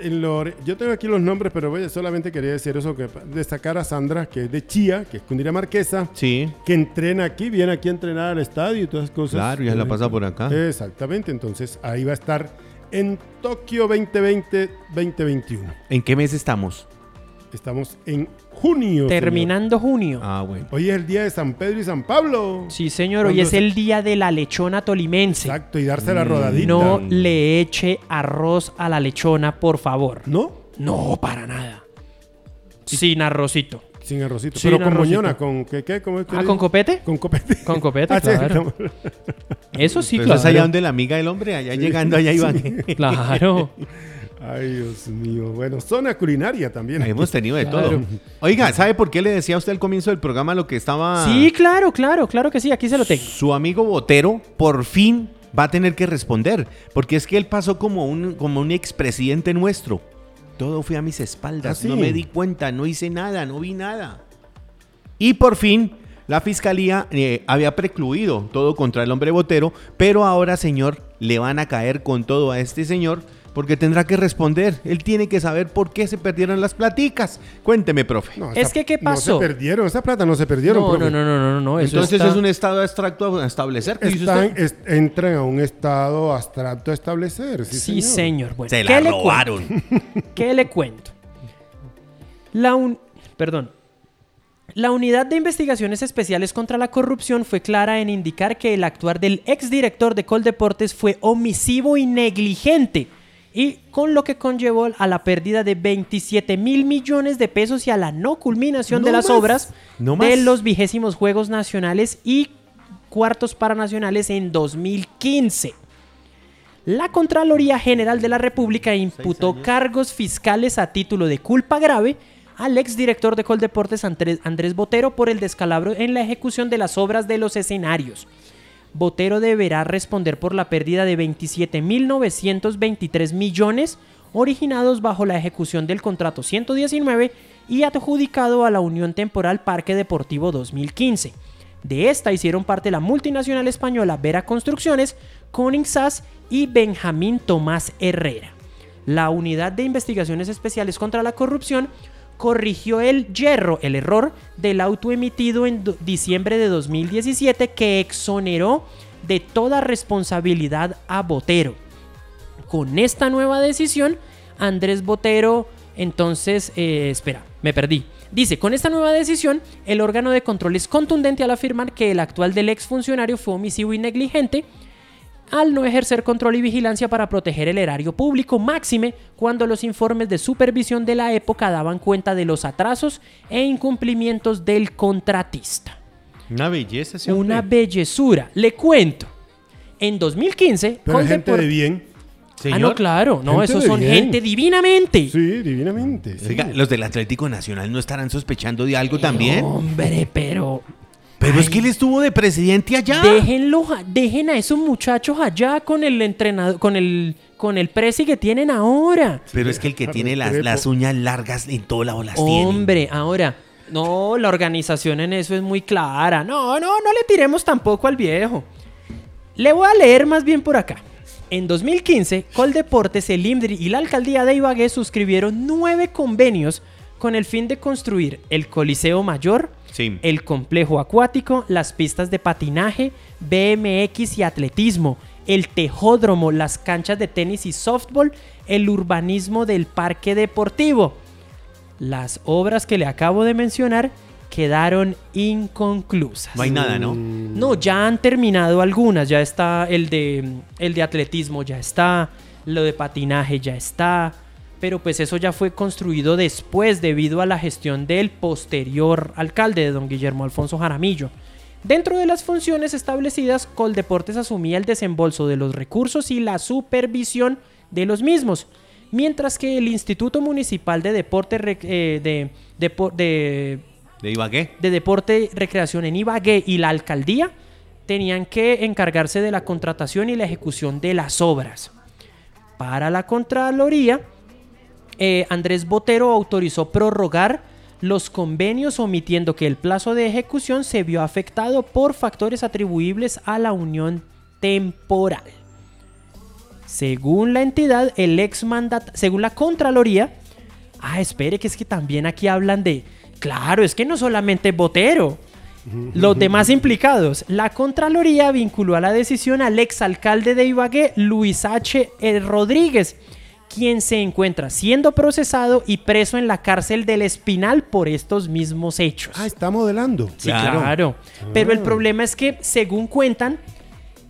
yo tengo aquí los nombres, pero solamente quería decir eso, que destacar a Sandra, que es de Chía, que es cundinamarquesa, Sí. que entrena aquí, viene aquí a entrenar al estadio y todas esas cosas. Claro, ya la pasa por acá. Exactamente, entonces ahí va a estar en Tokio 2020-2021. ¿En qué mes estamos? Estamos en junio. señor. terminando junio. Ah, bueno. Hoy es el día de San Pedro y San Pablo. Sí, señor, hoy ¿Cuándo es se- el día de la lechona tolimense. Exacto, y darse la rodadita. No le eche arroz a la lechona, por favor. ¿No? No, para nada. Sin arrocito. Sin arrocito. Sin pero con arrocito. moñona, con ¿qué? qué? ¿Cómo es que Ah, ¿con copete? Con copete. Con copete, Ah, sí, claro. estamos- Eso sí, Pero es allá claro. donde la amiga del hombre, allá llegando, allá iban. Claro. Ay, Dios mío. Bueno, zona culinaria también. Hemos tenido de Claro. todo. Oiga, ¿sabe por qué le decía a usted al comienzo del programa lo que estaba... Sí, claro, claro, claro que sí, aquí se lo tengo. Su amigo Botero por fin va a tener que responder, porque es que él pasó como un, como un expresidente nuestro. Todo fue a mis espaldas, ¿Ah, sí? no me di cuenta, no hice nada, no vi nada. Y por fin la fiscalía eh, había precluido todo contra el hombre Botero, pero ahora, señor, le van a caer con todo a este señor porque tendrá que responder. Él tiene que saber por qué se perdieron las platicas. Cuénteme, profe. No, Es que, ¿qué No pasó? se perdieron, esa plata no se perdieron. No, profe. no, no, no, no, no, eso Entonces está- es un estado abstracto a establecer. ¿qué dice Están- usted? es- entran a un estado abstracto a establecer. Sí, Sí, señor. señor. Bueno, Se ¿qué la le robaron. cuento? ¿Qué le cuento? La un... Perdón. La Unidad de Investigaciones Especiales contra la Corrupción fue clara en indicar que el actuar del exdirector de Coldeportes fue omisivo y negligente, y con lo que conllevó a la pérdida de 27 mil millones de pesos y a la no culminación de las más. obras No de más. los vigésimos Juegos Nacionales y cuartos paranacionales en 2015. La Contraloría General de la República imputó cargos fiscales a título de culpa grave al exdirector de Coldeportes Andrés, Andrés Botero por el descalabro en la ejecución de las obras de los escenarios. Botero deberá responder por la pérdida de 27.923 millones originados bajo la ejecución del contrato 119 y adjudicado a la Unión Temporal Parque Deportivo 2015. De esta hicieron parte la multinacional española Vera Construcciones, Koningsas y Benjamín Tomás Herrera. La Unidad de Investigaciones Especiales contra la Corrupción corrigió el yerro, el error del auto emitido en diciembre de 2017 que exoneró de toda responsabilidad a Botero. Con esta nueva decisión, Andrés Botero, entonces, eh, espera, me perdí. Dice, con esta nueva decisión, el órgano de control es contundente al afirmar que el actual del exfuncionario fue omisivo y negligente al no ejercer control y vigilancia para proteger el erario público, máxime cuando los informes de supervisión de la época daban cuenta de los atrasos e incumplimientos del contratista. Una belleza hombre. Una bellezura. Le cuento. En 2015, Pero hay gente de bien. Ah, Señor. no, claro. No, Gente esos son bien. gente divinamente. Sí, divinamente. sí. Oiga, los del Atlético Nacional no estarán sospechando de algo también. Hombre, pero Pero es que él estuvo de presidente allá. déjenlo, dejen a esos muchachos allá con el entrenador, con el, con el presi que tienen ahora. Pero es que el que tiene las, las uñas largas en todo lado las tiene. Hombre, ahora, no, la organización en eso es muy clara. No, no, no le tiremos tampoco al viejo. Le voy a leer más bien por acá. En 2015, Coldeportes, el IMDRI y la alcaldía de Ibagué suscribieron nueve convenios con el fin de construir el Coliseo Mayor, Sí. el complejo acuático, las pistas de patinaje, BMX y atletismo, el tejódromo, las canchas de tenis y softball, el urbanismo del parque deportivo. Las obras que le acabo de mencionar quedaron inconclusas. No hay nada, ¿no? No, ya han terminado algunas. Ya está el de, el de atletismo, ya está. Lo de patinaje ya está. Pero pues eso ya fue construido después debido a la gestión del posterior alcalde de don Guillermo Alfonso Jaramillo. Dentro de las funciones establecidas, Coldeportes asumía el desembolso de los recursos y la supervisión de los mismos, mientras que el Instituto Municipal de Deporte, eh, de, Depo- de ¿De Ibagué? de Deporte y Recreación en Ibagué y la alcaldía tenían que encargarse de la contratación y la ejecución de las obras. Para la Contraloría, eh, Andrés Botero autorizó prorrogar los convenios omitiendo que el plazo de ejecución se vio afectado por factores atribuibles a la unión temporal. Según la entidad, el ex mandat, según la Contraloría, ah, espere que es que también aquí hablan de, claro, es que no solamente Botero, los demás implicados. La Contraloría vinculó a la decisión al exalcalde de Ibagué, Luis H. eh, Rodríguez, quien se encuentra siendo procesado y preso en la cárcel del Espinal por estos mismos hechos. Ah, está modelando. Sí, claro. Claro. Pero el Ah. problema es que, según cuentan,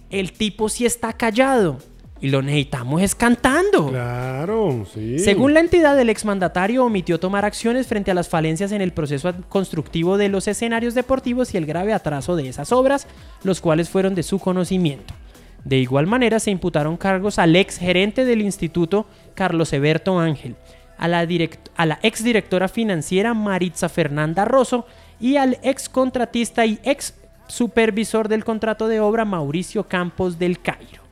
el tipo sí está callado. Y lo necesitamos es cantando. Claro, sí. Según la entidad, el exmandatario omitió tomar acciones frente a las falencias en el proceso constructivo de los escenarios deportivos y el grave atraso de esas obras, los cuales fueron de su conocimiento. De igual manera, se imputaron cargos al ex gerente del instituto, Carlos Eberto Ángel, a la, a la ex directora financiera Maritza Fernanda Rosso y al ex contratista y ex supervisor del contrato de obra Mauricio Campos del Cairo.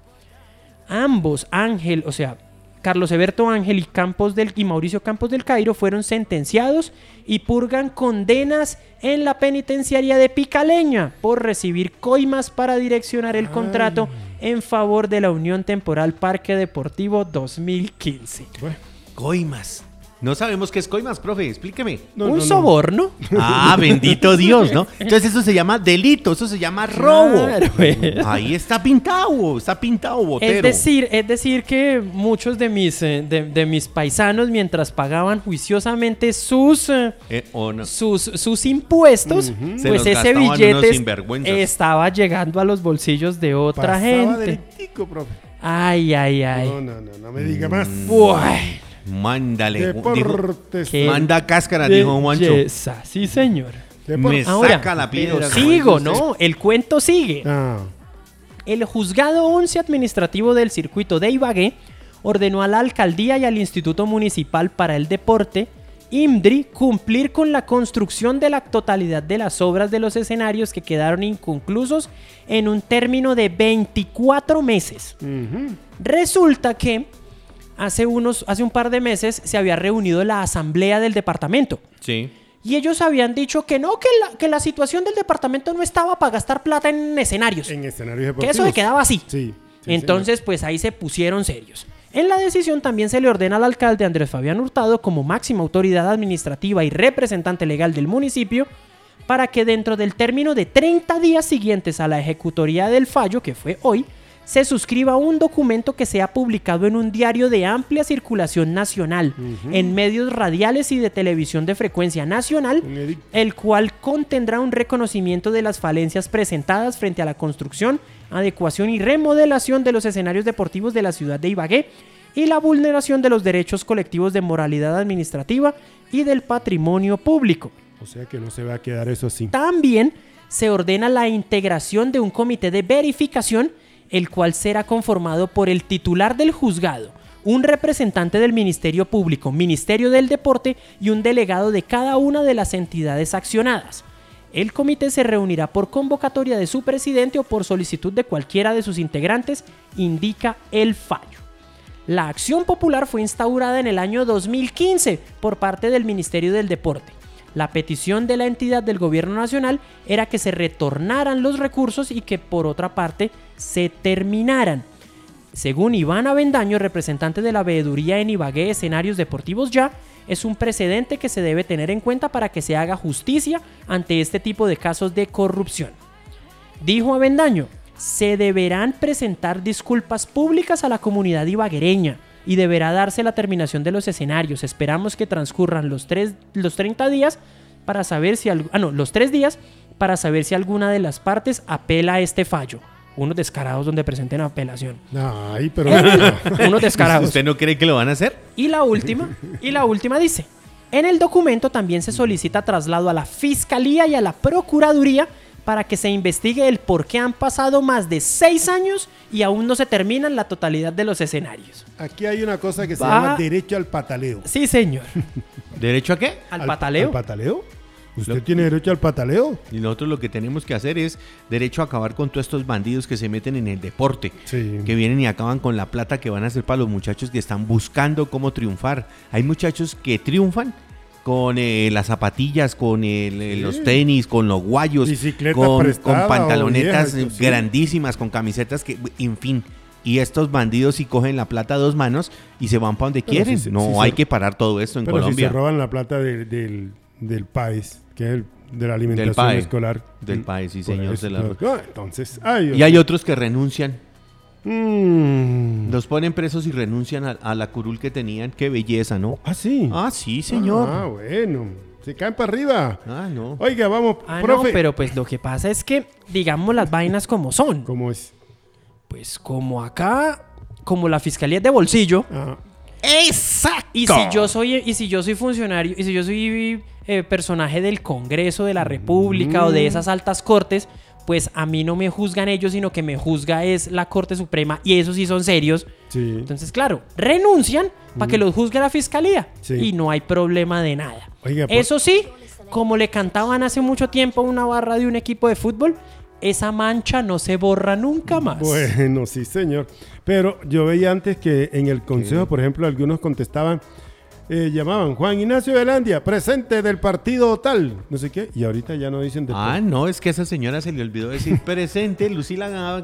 Ambos, Ángel, o sea, Carlos Eberto Ángel y, Campos del, y Mauricio Campos del Cairo fueron sentenciados y purgan condenas en la penitenciaria de Picaleña por recibir coimas para direccionar el contrato en favor de la Unión Temporal Parque Deportivo 2015. Bueno, Coimas. No sabemos qué es coimas, profe. Explíqueme. no, Un no, no. soborno. Ah, bendito Dios, ¿no? Entonces eso se llama delito, eso se llama robo. Claro, pues. Ahí está pintado, está pintado, botero. Es decir, es decir que muchos de mis, eh, de, de mis paisanos, mientras pagaban juiciosamente sus, eh, Eh, sus, sus impuestos, pues ese billete estaba llegando a los bolsillos de otra Pasaba gente. profe. Ay, ay, ay. No, no, no, no me diga más. Buah, Mándale. dijo- Deportes. ¿Qué? manda cáscara, dijo Juancho. belleza, Sí, señor. Me Ahora, saca la piedra. sigo. ¿no? El cuento sigue. Ah, El juzgado 11 administrativo del circuito de Ibagué ordenó a la alcaldía y al Instituto Municipal para el Deporte, IMDRI, cumplir con la construcción de la totalidad de las obras de los escenarios que quedaron inconclusos en un término de 24 meses. Resulta que hace, unos, hace un par de meses se había reunido la asamblea del departamento. Sí. Y ellos habían dicho que no, que la, que la situación del departamento no estaba para gastar plata en escenarios. En escenarios Que deportivos. eso se quedaba así. Sí. sí, Entonces, pues ahí se pusieron serios. En la decisión también se le ordena al alcalde Andrés Fabián Hurtado como máxima autoridad administrativa y representante legal del municipio para que dentro del término de 30 días siguientes a la ejecutoría del fallo, que fue hoy, se suscriba a un documento que sea publicado en un diario de amplia circulación nacional, en medios radiales y de televisión de frecuencia nacional, el cual contendrá un reconocimiento de las falencias presentadas frente a la construcción, adecuación y remodelación de los escenarios deportivos de la ciudad de Ibagué y la vulneración de los derechos colectivos de moralidad administrativa y del patrimonio público. O sea que no se va a quedar eso así. También se ordena la integración de un comité de verificación, el cual será conformado por el titular del juzgado, un representante del Ministerio Público, Ministerio del Deporte y un delegado de cada una de las entidades accionadas. El comité se reunirá por convocatoria de su presidente o por solicitud de cualquiera de sus integrantes, indica el fallo. La acción popular fue instaurada en el año 2015 por parte del Ministerio del Deporte. La petición de la entidad del gobierno nacional era que se retornaran los recursos y que por otra parte se terminaran. Según Iván Avendaño, representante de la veeduría en Ibagué Escenarios Deportivos Ya, es un precedente que se debe tener en cuenta para que se haga justicia ante este tipo de casos de corrupción. Dijo Avendaño, se deberán presentar disculpas públicas a la comunidad ibaguereña y deberá darse la terminación de los escenarios. Esperamos que transcurran los, tres, los 30 días para saber si... Ah, no, los 3 días para saber si alguna de las partes apela a este fallo. Unos descarados donde presenten apelación. Ay, pero. Unos descarados. ¿Usted no cree que lo van a hacer? Y la última, y la última dice, en el documento también se solicita traslado a la Fiscalía y a la Procuraduría para que se investigue el por qué han pasado más de seis años y aún no se terminan la totalidad de los escenarios. Aquí hay una cosa que se Va. llama derecho al pataleo. Sí, señor. ¿Derecho a qué? Al pataleo. ¿Al pataleo? ¿Usted Lo- tiene derecho al pataleo? Y nosotros lo que tenemos que hacer es derecho a acabar con todos estos bandidos que se meten en el deporte. Sí. Que vienen y acaban con la plata que van a hacer para los muchachos que están buscando cómo triunfar. Hay muchachos que triunfan con eh, las zapatillas, con el- eh, Sí. los tenis, con los guayos, con, prestada con pantalonetas o vieja, sí. grandísimas, con camisetas que, en fin. Y estos bandidos sí cogen la plata a dos manos y se van para donde Pero quieren. si no si se- hay que parar todo esto en Pero Colombia. si se roban la plata de- del, del país, que es el de la alimentación escolar. Del PAE, sí, señor, de la- entonces, ay, Y hay otros que renuncian. Mm. Los ponen presos y renuncian a, a la curul que tenían. Qué belleza, ¿no? Ah, sí. Ah, sí, señor. Ah, bueno. Se caen para arriba. Ah, no. Oiga, vamos, Ah, profe. no, pero pues lo que pasa es que, digamos las vainas como son. ¿Cómo es? Pues como acá, como la fiscalía es de bolsillo, Ah, ¡Exacto! Y si yo soy, y si yo soy funcionario, y si yo soy eh, personaje del Congreso de la República o de esas altas cortes, pues a mí no me juzgan ellos, sino que me juzga es la Corte Suprema, y esos sí son serios. sí. Entonces, claro, renuncian para que los juzgue la fiscalía. Sí. Y no hay problema de nada. Oiga, por- Eso sí, como le cantaban hace mucho tiempo a una barra de un equipo de fútbol, esa mancha no se borra nunca más. Bueno, sí, señor. Pero yo veía antes que en el consejo, por ejemplo, algunos contestaban, eh, llamaban Juan Ignacio Velandia, presente del partido tal, no sé qué, y ahorita ya no dicen de Ah, no, es que a esa señora se le olvidó decir presente, Lucila.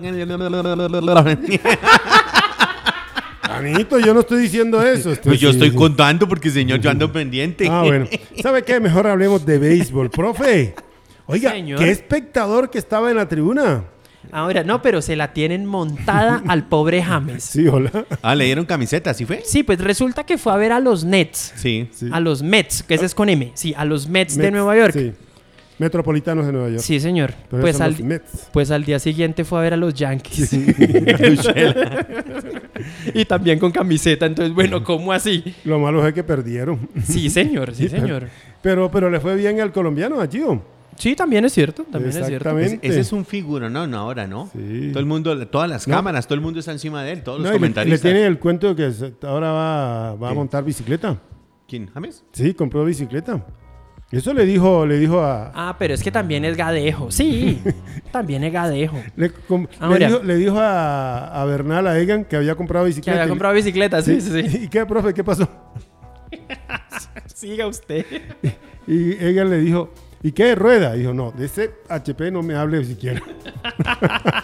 Anito, yo no estoy diciendo eso. Pues yo sí, estoy sí. contando porque, señor, yo ando pendiente. Ah, bueno. ¿Sabe qué? Mejor hablemos de béisbol, profe. Oiga, Señor. qué espectador que estaba en la tribuna. Ahora, no, pero se la tienen montada al pobre James. Sí, hola. Ah, le dieron camiseta, ¿sí fue? Sí, pues resulta que fue a ver a los Nets. Sí. Sí. A los Mets, que ese es con M. Sí, a los Mets, de Nueva York. Sí, Sí. Metropolitanos de Nueva York. señor. Pero Pues al, Mets. pues al día siguiente fue a ver a los Yankees. y también con camiseta. Entonces, bueno, ¿cómo así? Lo malo es que perdieron. Sí, señor, sí, señor. Pero, pero le fue bien al colombiano, a Gio. Sí, también es cierto. También es cierto. Exactamente. Ese es un figuro, no, no, ahora no. Sí. Todo el mundo, todas las No. cámaras, todo el mundo está encima de él, todos los y le, le comentaristas. tiene el cuento que ahora va, va a montar bicicleta. ¿Quién? ¿James? Sí, compró bicicleta. Eso le dijo, le dijo a. Ah, pero es que también es gadejo. Sí, también es gadejo. Le, com- le dijo, le dijo a, a Bernal, a Egan, que había comprado Que bicicleta. había comprado bicicleta, sí, sí, sí. ¿Y qué, profe? ¿Qué pasó? Siga usted. Y Egan le dijo, ¿y qué rueda? Dijo, no, de ese HP no me hable siquiera.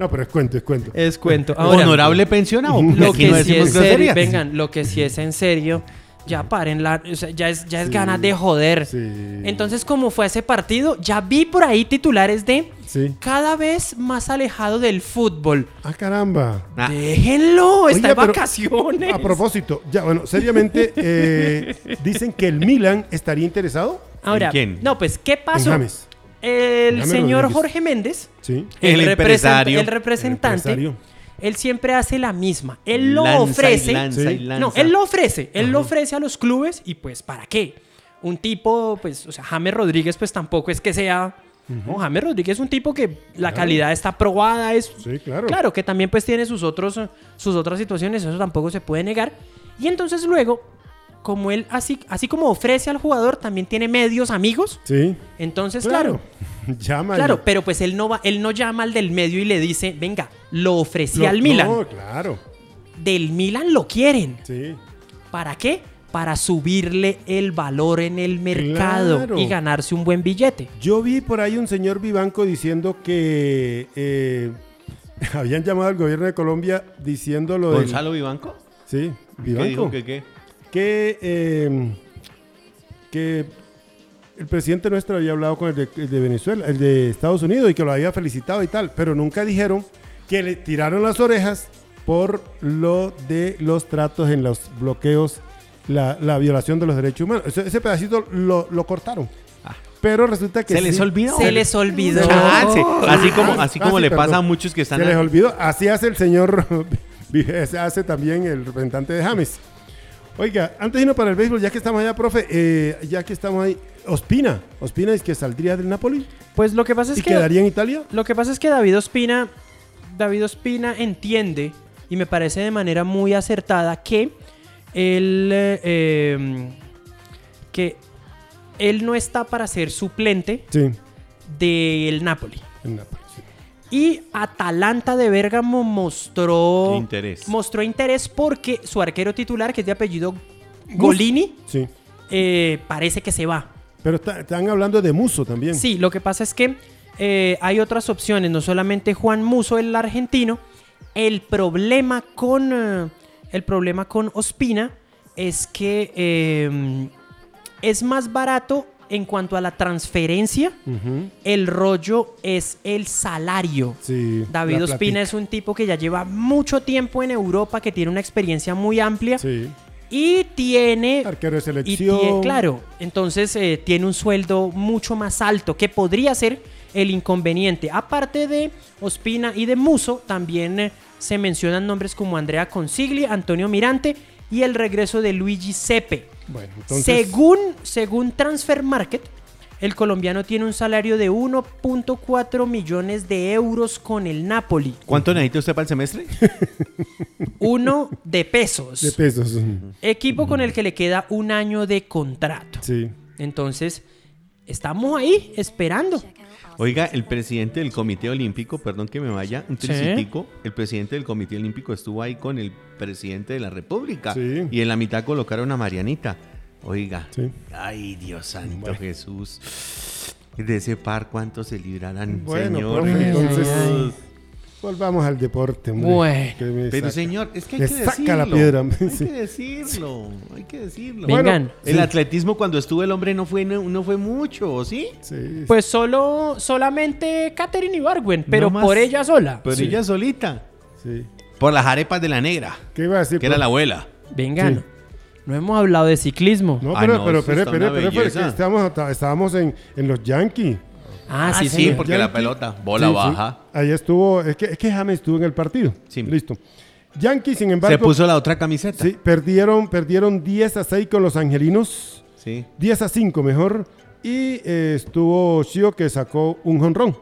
no, pero es cuento, es cuento. Es cuento. Ahora, ¿Honorable pensionado? Lo que no sí es serio, vengan, lo que sí es en serio Ya paren la, o sea, ya es, ya es Sí. ganas de joder. Sí. Entonces, como fue ese partido, ya vi por ahí titulares de Sí. cada vez más alejado del fútbol. Ah, caramba. Ah, Déjenlo, está pero vacaciones. A propósito, ya, bueno, seriamente, eh, dicen que el Milan estaría interesado. Ahora, ¿En quién? no, pues, ¿qué pasó? En James. El James señor Rodríguez. Jorge Méndez, Sí. El empresario. el representante, El empresario. él siempre hace la misma. Él lo lanza ofrece. Y lanza Sí. y lanza. No, él lo ofrece. Él lo ofrece a los clubes y pues, ¿para qué? Un tipo, pues, o sea, James Rodríguez, pues tampoco es que sea. No, James Rodríguez es un tipo que la calidad está probada, es. Sí, claro. Claro, que también pues tiene sus, otros, sus otras situaciones, eso tampoco se puede negar. Y entonces luego, como él, así, así como ofrece al jugador, también tiene medios amigos. Sí. Entonces, claro. Claro. Llama. Claro, pero pues él no va, él no llama al del medio y le dice, venga, lo ofrecí Lo- al Milan. No, claro. Del Milan lo quieren. Sí. ¿Para qué? Para subirle el valor en el mercado Claro. y ganarse un buen billete. Yo vi por ahí un señor Vivanco diciendo que eh, habían llamado al gobierno de Colombia diciendo lo de. ¿Gonzalo Vivanco? Sí, ¿Qué Vivanco. dijo que qué? Que, eh, que el presidente nuestro había hablado con el de, el de Venezuela, el de Estados Unidos y que lo había felicitado y tal, pero nunca dijeron que le tiraron las orejas por lo de los tratos en los bloqueos, la, la violación de los derechos humanos. Ese, ese pedacito lo, lo cortaron. Ah. Pero resulta que ¿Se les olvidó? Se les olvidó. Ah, sí. Así como, así Ah, como sí, le perdón. pasa a muchos que están... Se les olvidó. Así hace el señor. se hace también el representante de James. Oiga, antes de irnos para el béisbol, ya que estamos allá, profe, eh, ya que estamos ahí, Ospina. Ospina es que saldría del Napoli Pues lo que pasa es y que quedaría en Italia. lo que pasa es que David Ospina David Ospina entiende y me parece de manera muy acertada que él eh, eh, que él no está para ser suplente Sí, del Napoli. en Napoli. Y Atalanta de Bérgamo mostró Interés. mostró interés porque su arquero titular, que es de apellido Golini, Sí. eh, parece que se va. Pero está- están hablando de Muso también. Sí, lo que pasa es que eh, hay otras opciones, no solamente Juan Muso, el argentino. El problema con, eh, el problema con Ospina es que es más barato en cuanto a la transferencia. El rollo es el salario. Sí, David Ospina es un tipo que ya lleva mucho tiempo en Europa, que tiene una experiencia muy amplia Sí. y tiene Arquero de y selección. claro, entonces eh, tiene un sueldo mucho más alto que podría ser el inconveniente. Aparte de Ospina y de Muso, también eh, se mencionan nombres como Andrea Consigli, Antonio Mirante y el regreso de Luigi Sepe. Bueno, entonces. Según, según Transfer Market, el colombiano tiene un salario de 1.4 millones de euros con el Napoli. ¿Cuánto necesita usted para el semestre? Uno de pesos. De pesos. Equipo con el que le queda un año de contrato. Sí. Entonces, estamos ahí esperando. Oiga, el presidente del Comité Olímpico, perdón que me vaya, un Sí. tricitico, el presidente del Comité Olímpico estuvo ahí con el presidente de la República Sí. y en la mitad colocaron a Marianita. Oiga, Sí. ay Dios santo Bueno. Jesús, de ese par cuántos se librarán, Bueno, señor profe, entonces. Volvamos al deporte. hombre, Bueno. Pero saca. señor, es que hay Le que saca decirlo. la piedra. Hay Sí. que decirlo, hay que decirlo. Bueno, Vengan. El Sí. atletismo cuando estuvo el hombre no fue, no, no fue mucho, ¿sí? Sí. Pues solo, solamente Katherine Ibargüen, pero No por ella sola. Pero Sí. ella solita. sí. Por las arepas de la negra, ¿Qué iba a decir? que era la abuela. Vengan. Sí. No hemos hablado de ciclismo. No, Ah, pero, no, pero, eso pero, está pero, una pero, pero, belleza. que estábamos, estábamos en, en los Yankees. Ah, Ah, sí, sí, porque Yankee- la pelota, bola Sí, sí. baja. Ahí estuvo, es que, es que James estuvo en el partido. Sí. Listo. Yankees, sin embargo, Se puso la otra camiseta. sí, perdieron, perdieron 10 a 6 con los angelinos. Sí. 10 a 5 mejor. Y eh, estuvo Shio que sacó un honrón.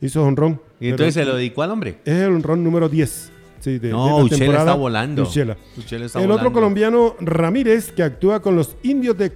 Hizo honrón. Y entonces se lo dedicó al hombre. Es el honrón número 10. Sí, de, No, de la Uchela temporada. está volando. Uchela. Uchela está el otro colombiano, Ramírez, que actúa con los indios de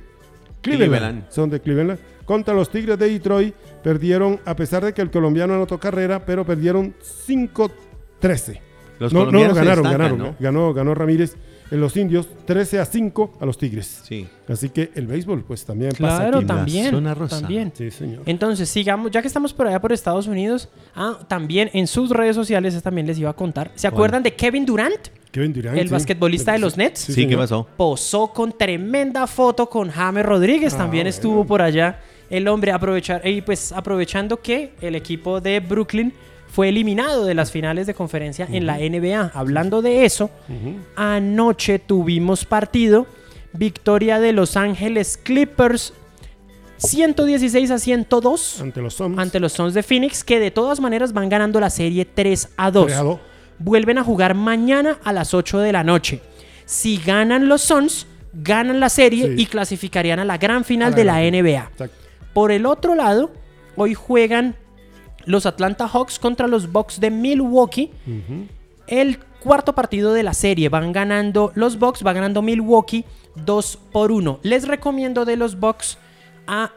Cleveland. Cleveland. Son de Cleveland. Contra los Tigres de Detroit. Perdieron, a pesar de que el colombiano anotó carrera, pero perdieron 5-13. Los no, no, colombianos se ganaron, ganaron. ¿no? Ganó, ganó Ramírez. En los indios 13 a 5 a los tigres. Sí. Así que el béisbol, pues también pasa Claro, aquí. la también. zona rosa. También. Sí, señor. Entonces, sigamos, ya que estamos por allá por Estados Unidos, ah, también en sus redes sociales también les iba a contar. ¿Se acuerdan de Kevin Durant? Kevin Durant. el sí. basquetbolista de los Nets. Sí. ¿qué pasó? Posó con tremenda foto con James Rodríguez, Ah, también bueno. estuvo por allá. El hombre aprovechar, y pues aprovechando que el equipo de Brooklyn fue eliminado de las finales de conferencia en la NBA. Hablando de eso, anoche tuvimos partido, victoria de Los Ángeles Clippers 116 a 102 Ante los Suns. ante los Suns de Phoenix, que de todas maneras van ganando la serie 3 a 2. 3 a 2. Vuelven a jugar mañana a las 8 de la noche. Si ganan los Suns, ganan la serie Sí. y clasificarían a la gran final la de la NBA. Exacto. Por el otro lado, hoy juegan los Atlanta Hawks contra los Bucks de Milwaukee. El cuarto partido de la serie van ganando los Bucks, va ganando Milwaukee 2 por 1. Les recomiendo de los Bucks a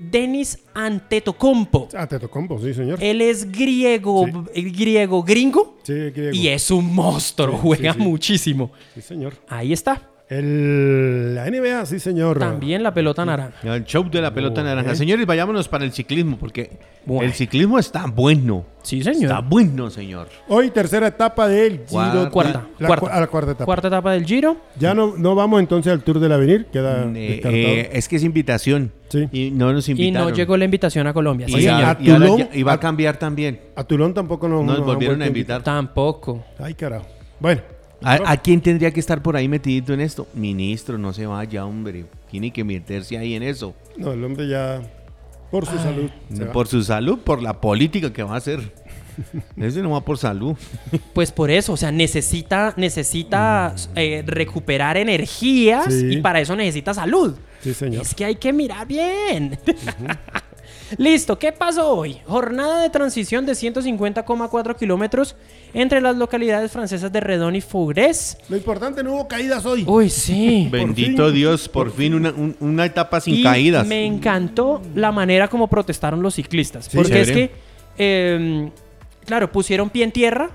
Denis Antetokounmpo. Te tocó, sí, señor. Él es griego, Sí. eh, griego gringo Sí, griego. y es un monstruo, Sí, juega sí. muchísimo. Sí, señor. Ahí está. El, la NBA, sí, señor. También la pelota naranja. El show de la pelota naranja. Señores, vayámonos para el ciclismo, porque Bueno. el ciclismo está bueno. Sí, señor. Está bueno, señor. Hoy, tercera etapa del Giro. Cuarta. Cuarta, La, cuarta. cu- a la cuarta etapa. Cuarta etapa del Giro. Ya no, no vamos entonces al Tour del Avenir, queda Eh, eh, es que es invitación. Sí. Y no nos Y invitaron. no llegó la invitación a Colombia. Sí, Y, Oye, a- a y Tulón- ya- y va a- a cambiar también. a Tulón tampoco nos, Nos volvieron a invitar. Tampoco. Ay, carajo. Bueno. ¿A, a quién tendría que estar por ahí metidito en esto? Ministro, no se vaya, hombre. Tiene que meterse ahí en eso. No, el hombre ya, por su salud, va. Por su salud, por la política que va a hacer. Ese no va por salud. Pues por eso, o sea, necesita, necesita eh, recuperar energías Sí. y para eso necesita salud. Sí, señor. Es que hay que mirar bien. Listo, ¿qué pasó hoy? Jornada de transición de 150,4 kilómetros entre las localidades francesas de Redon y Fourès. Lo importante, no hubo caídas hoy. Uy, sí. Bendito. Dios, por, fin una, un- una etapa sin Y caídas. Me encantó la manera como protestaron los ciclistas. Sí, porque es que, eh, claro, pusieron pie en tierra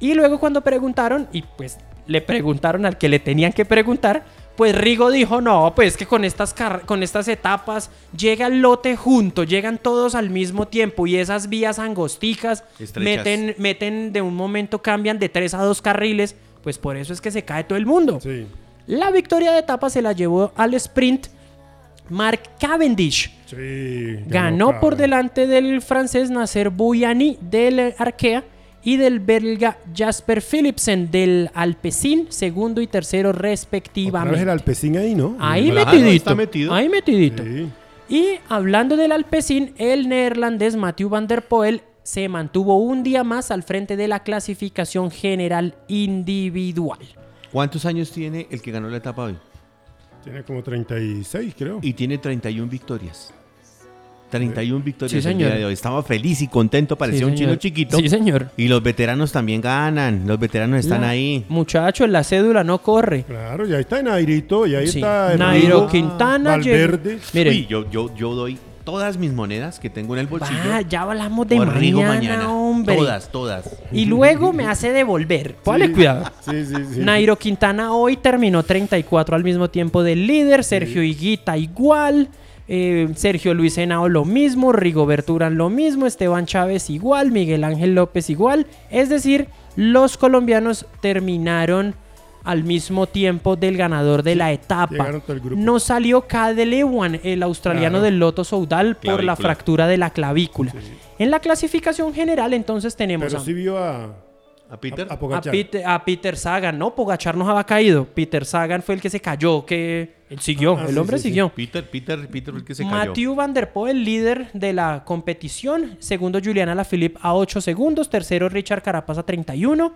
y luego cuando preguntaron, y pues le preguntaron al que le tenían que preguntar, pues Rigo dijo, no, pues que con estas, car- con estas etapas llega el lote junto, llegan todos al mismo tiempo y esas vías angosticas meten, meten de un momento, cambian de tres a dos carriles, pues por eso es que se cae todo el mundo. Sí. La victoria de etapa se la llevó al sprint Mark Cavendish. Sí. Ganó por delante del francés Nasser Bouyani del Arkea y del belga Jasper Philipsen del Alpecin, segundo y tercero Otra vez el respectivamente. Alpecín ahí, ¿no? Ahí metidito. está metido. Ahí metidito. Sí. Y hablando del Alpecin, el neerlandés Mathieu van der Poel se mantuvo un día más al frente de la clasificación general individual. ¿Cuántos años tiene el que ganó la etapa hoy? Tiene como 36, creo. Y tiene 31 victorias. 31 victorias Sí, el día señor. de hoy. Estaba feliz y contento, parecía Sí, un chino señor. chiquito. Sí, señor. Y los veteranos también ganan. Los veteranos están La- ahí. Muchacho, la cédula no corre. Claro, y ahí está Nairito, y ahí Sí. está el Nairo Quintana. Valverde. Miren, Uy, yo, yo, yo doy todas mis monedas que tengo en el bolsillo. va, ya hablamos de mañana, mañana. hombre. Todas, todas. Y luego me hace devolver. Póngale Sí. cuidado. Sí, sí, sí. Nairo Quintana hoy terminó 34 al mismo tiempo del líder. Sergio Higuita igual. Eh, Sergio Luis Henao lo mismo. Rigoberto Urán lo mismo. Esteban Chávez igual. Miguel Ángel López igual. Es decir, los colombianos terminaron al mismo tiempo del ganador de la etapa. No salió Cadelewan, el australiano Claro. del Loto Soudal, por la fractura de la clavícula. En la clasificación general, entonces tenemos Pero a- sí vio a, ¿A Peter? a, a a. Peter, a Peter Sagan, no, Pogachar no había caído. Peter Sagan fue el que se cayó, que él siguió, Ah, el sí, hombre sí, sí. siguió. Peter, Peter, Peter fue el que se cayó. Mathieu Van Der Poel, líder de la competición. Segundo, Juliana Lafilippe a 8 segundos. Tercero, Richard Carapaz a 31.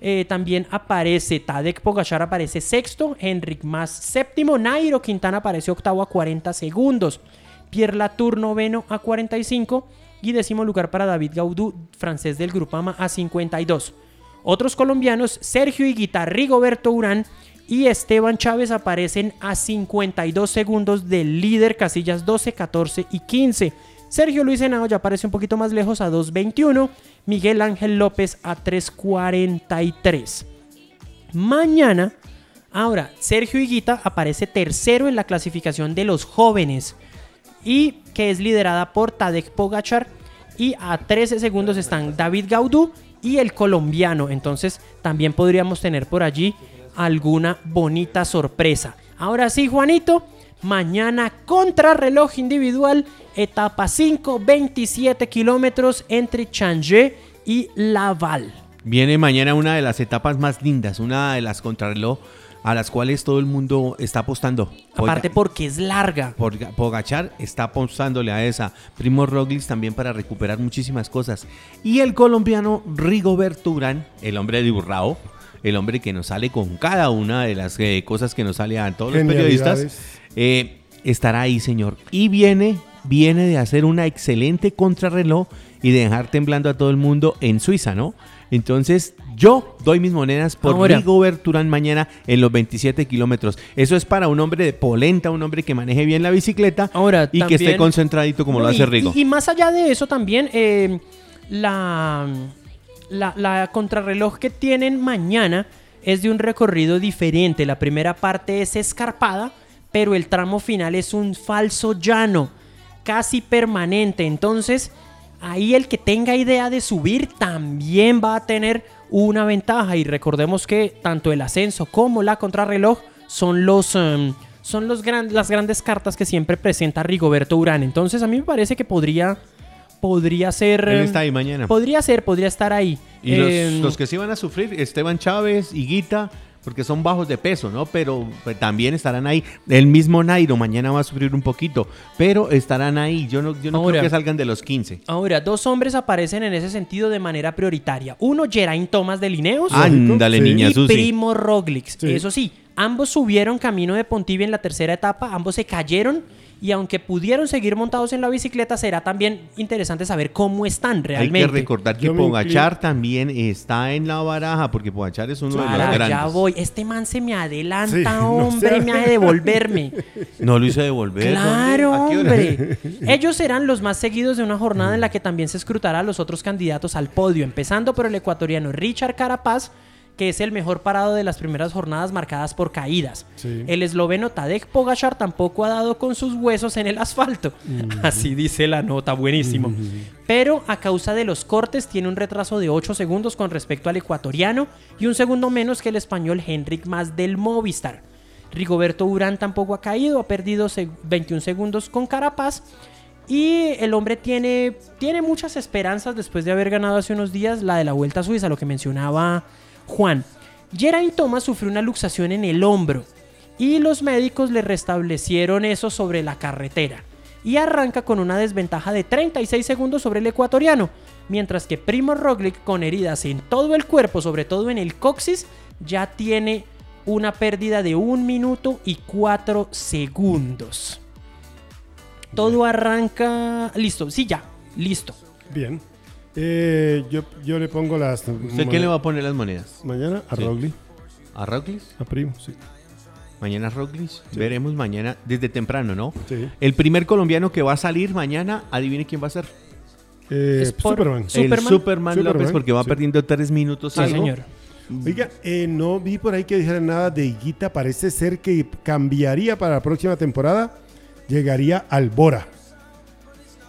Eh, también aparece Tadek Pogachar, aparece sexto. Henrik Mas séptimo. Nairo Quintana aparece octavo a 40 segundos. Pierre Latour noveno a 45. Y décimo lugar para David Gaudú, francés del Grupama, a 52. Otros colombianos, Sergio Higuita, Rigoberto Urán y Esteban Chávez aparecen a 52 segundos del líder, casillas 12, 14 y 15. Sergio Luis Henao ya aparece un poquito más lejos a 2.21. Miguel Ángel López a 3.43. Mañana Ahora, Sergio Higuita aparece tercero en la clasificación de los jóvenes y que es liderada por Tadek Pogachar y a 13 segundos están David Gaudú y el colombiano. Entonces también podríamos tener por allí alguna bonita sorpresa. Ahora sí, Juanito, mañana contrarreloj individual, etapa 5, 27 kilómetros entre Changé y Laval. Viene mañana una de las etapas más lindas, una de las contrarreloj a las cuales todo el mundo está apostando. Aparte porque es larga. Por, Pogachar está apostándole a esa. Primo Roglic también para recuperar muchísimas cosas. Y el colombiano Rigoberto Urán, el hombre de Urrao, el hombre que nos sale con cada una de las eh, cosas que nos sale a todos los periodistas, eh, estará ahí, señor. Y viene, viene de hacer una excelente contrarreloj y de dejar temblando a todo el mundo en Suiza, ¿no? Entonces, yo doy mis monedas por Ahora, Rigoberto Urán mañana en los 27 kilómetros. Eso es para un hombre de polenta, un hombre que maneje bien la bicicleta Ahora, y que esté concentradito como lo hace Rigo. Y, más allá de eso también, eh, la, la, la contrarreloj que tienen mañana es de un recorrido diferente. La primera parte es escarpada, pero el tramo final es un falso llano, casi permanente. Entonces, ahí el que tenga idea de subir también va a tener una ventaja. Y recordemos que tanto el ascenso como la contrarreloj son los... Em, son los las grandes cartas que siempre presenta Rigoberto Urán. Entonces a mí me parece que podría, podría ser... Él está ahí mañana. Podría ser, podría estar ahí. Y los, em, los, que sí van a sufrir, Esteban Chávez, y Guita porque son bajos de peso, ¿no? Pero pues, también estarán ahí. El mismo Nairo mañana va a sufrir un poquito, pero estarán ahí. Yo no, yo no creo que salgan de los 15. Ahora, dos hombres aparecen en ese sentido de manera prioritaria. Uno, Geraint Thomas de Lineos. Ándale, niña Y Primo Roglic. Eso sí, ambos subieron camino de Pontivia en la tercera etapa, ambos se cayeron y aunque pudieron seguir montados en la bicicleta, será también interesante saber cómo están realmente. Hay que recordar que Pogachar también está en la baraja, porque Pogachar es uno de los grandes. Ya voy, este man se me adelanta, hombre, me hace devolverme. No lo hice devolver. Claro, hombre. Ellos serán los más seguidos de una jornada en la que también se escrutará a los otros candidatos al podio, empezando por el ecuatoriano Richard Carapaz, que es el mejor parado de las primeras jornadas marcadas por caídas. El esloveno Tadej Pogachar tampoco ha dado con sus huesos en el asfalto. Así dice la nota, buenísimo. Pero a causa de los cortes tiene un retraso de 8 segundos con respecto al ecuatoriano y un segundo menos que el español Henrik Mas del Movistar. Rigoberto Urán tampoco ha caído, ha perdido 21 segundos con Carapaz. Y el hombre tiene, tiene muchas esperanzas después de haber ganado hace unos días la de la Vuelta a Suiza, lo que mencionaba Juan, Geraint Thomas sufrió una luxación en el hombro y los médicos le restablecieron eso sobre la carretera y arranca con una desventaja de 36 segundos sobre el ecuatoriano, mientras que Primo Roglic con heridas en todo el cuerpo, sobre todo en el coxis, ya tiene una pérdida de 1 minuto y 4 segundos. Todo arranca... Listo, sí, ya, listo. Bien. Eh, yo, yo le pongo las. ¿Usted quién le va a poner las monedas? Mañana a sí. ¿A Roglic? A Primo, sí. Mañana Roglic. Veremos mañana desde temprano, ¿no? Sí. El primer colombiano que va a salir mañana, adivine quién va a ser. Eh, Superman. El Superman, López, porque va perdiendo tres minutos. Sí, señor. Oiga, eh, no vi por ahí que dijeran nada de Higuita. Parece ser que cambiaría para la próxima temporada. Llegaría al Bora.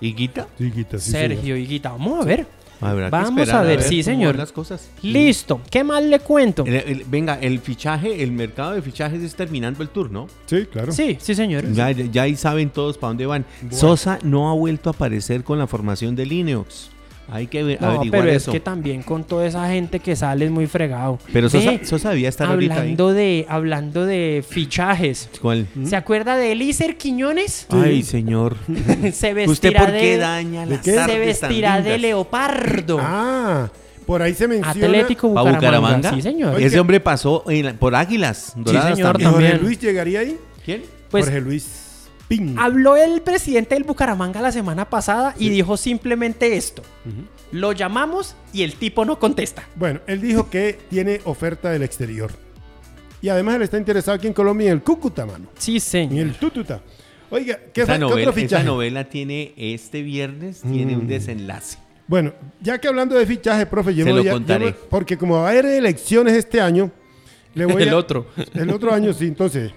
¿Higuita? Higuita, sí. Sergio Higuita. Vamos a ver. Vamos a ver, sí, señor. Las cosas. Listo. ¿Qué más le cuento? venga, el fichaje, el mercado de fichajes es terminando el tour, ¿no? Sí, claro. Sí, sí, señor. Ya, ya ahí saben todos para dónde van. Sosa no ha vuelto a aparecer con la formación de Linux. Hay que no, averiguar pero es que también con toda esa gente que sale es muy fregado. Pero Sosa, Sosa debía estar hablando de Hablando de fichajes. ¿Cuál? ¿Se acuerda de Elícer Quiñones? Ay, señor. se vestirá ¿Usted por qué de, daña las Se vestirá de leopardo. Ah, por ahí se menciona. Atlético Bucaramanga. Bucaramanga? Sí, señor. Ese hombre pasó en- por Águilas. Doradas señor, también. ¿Y Jorge también. Luis llegaría ahí? ¿Quién? Pues Jorge Luis Habló el presidente del Bucaramanga la semana pasada y dijo simplemente esto. Lo llamamos y el tipo no contesta. Bueno, él dijo que tiene oferta del exterior. Y además él está interesado aquí en Colombia en el Cúcuta, mano. Sí, En señor. el Tututa. Oiga, ¿qué, Esa fue- qué novela, otro esa fichaje? novela tiene este viernes, tiene un Mm. desenlace. Bueno, ya que hablando de fichaje, profe, yo Se me lo voy a- yo contaré. porque como va a haber elecciones este año, Le voy El a- otro. El otro año sí, entonces.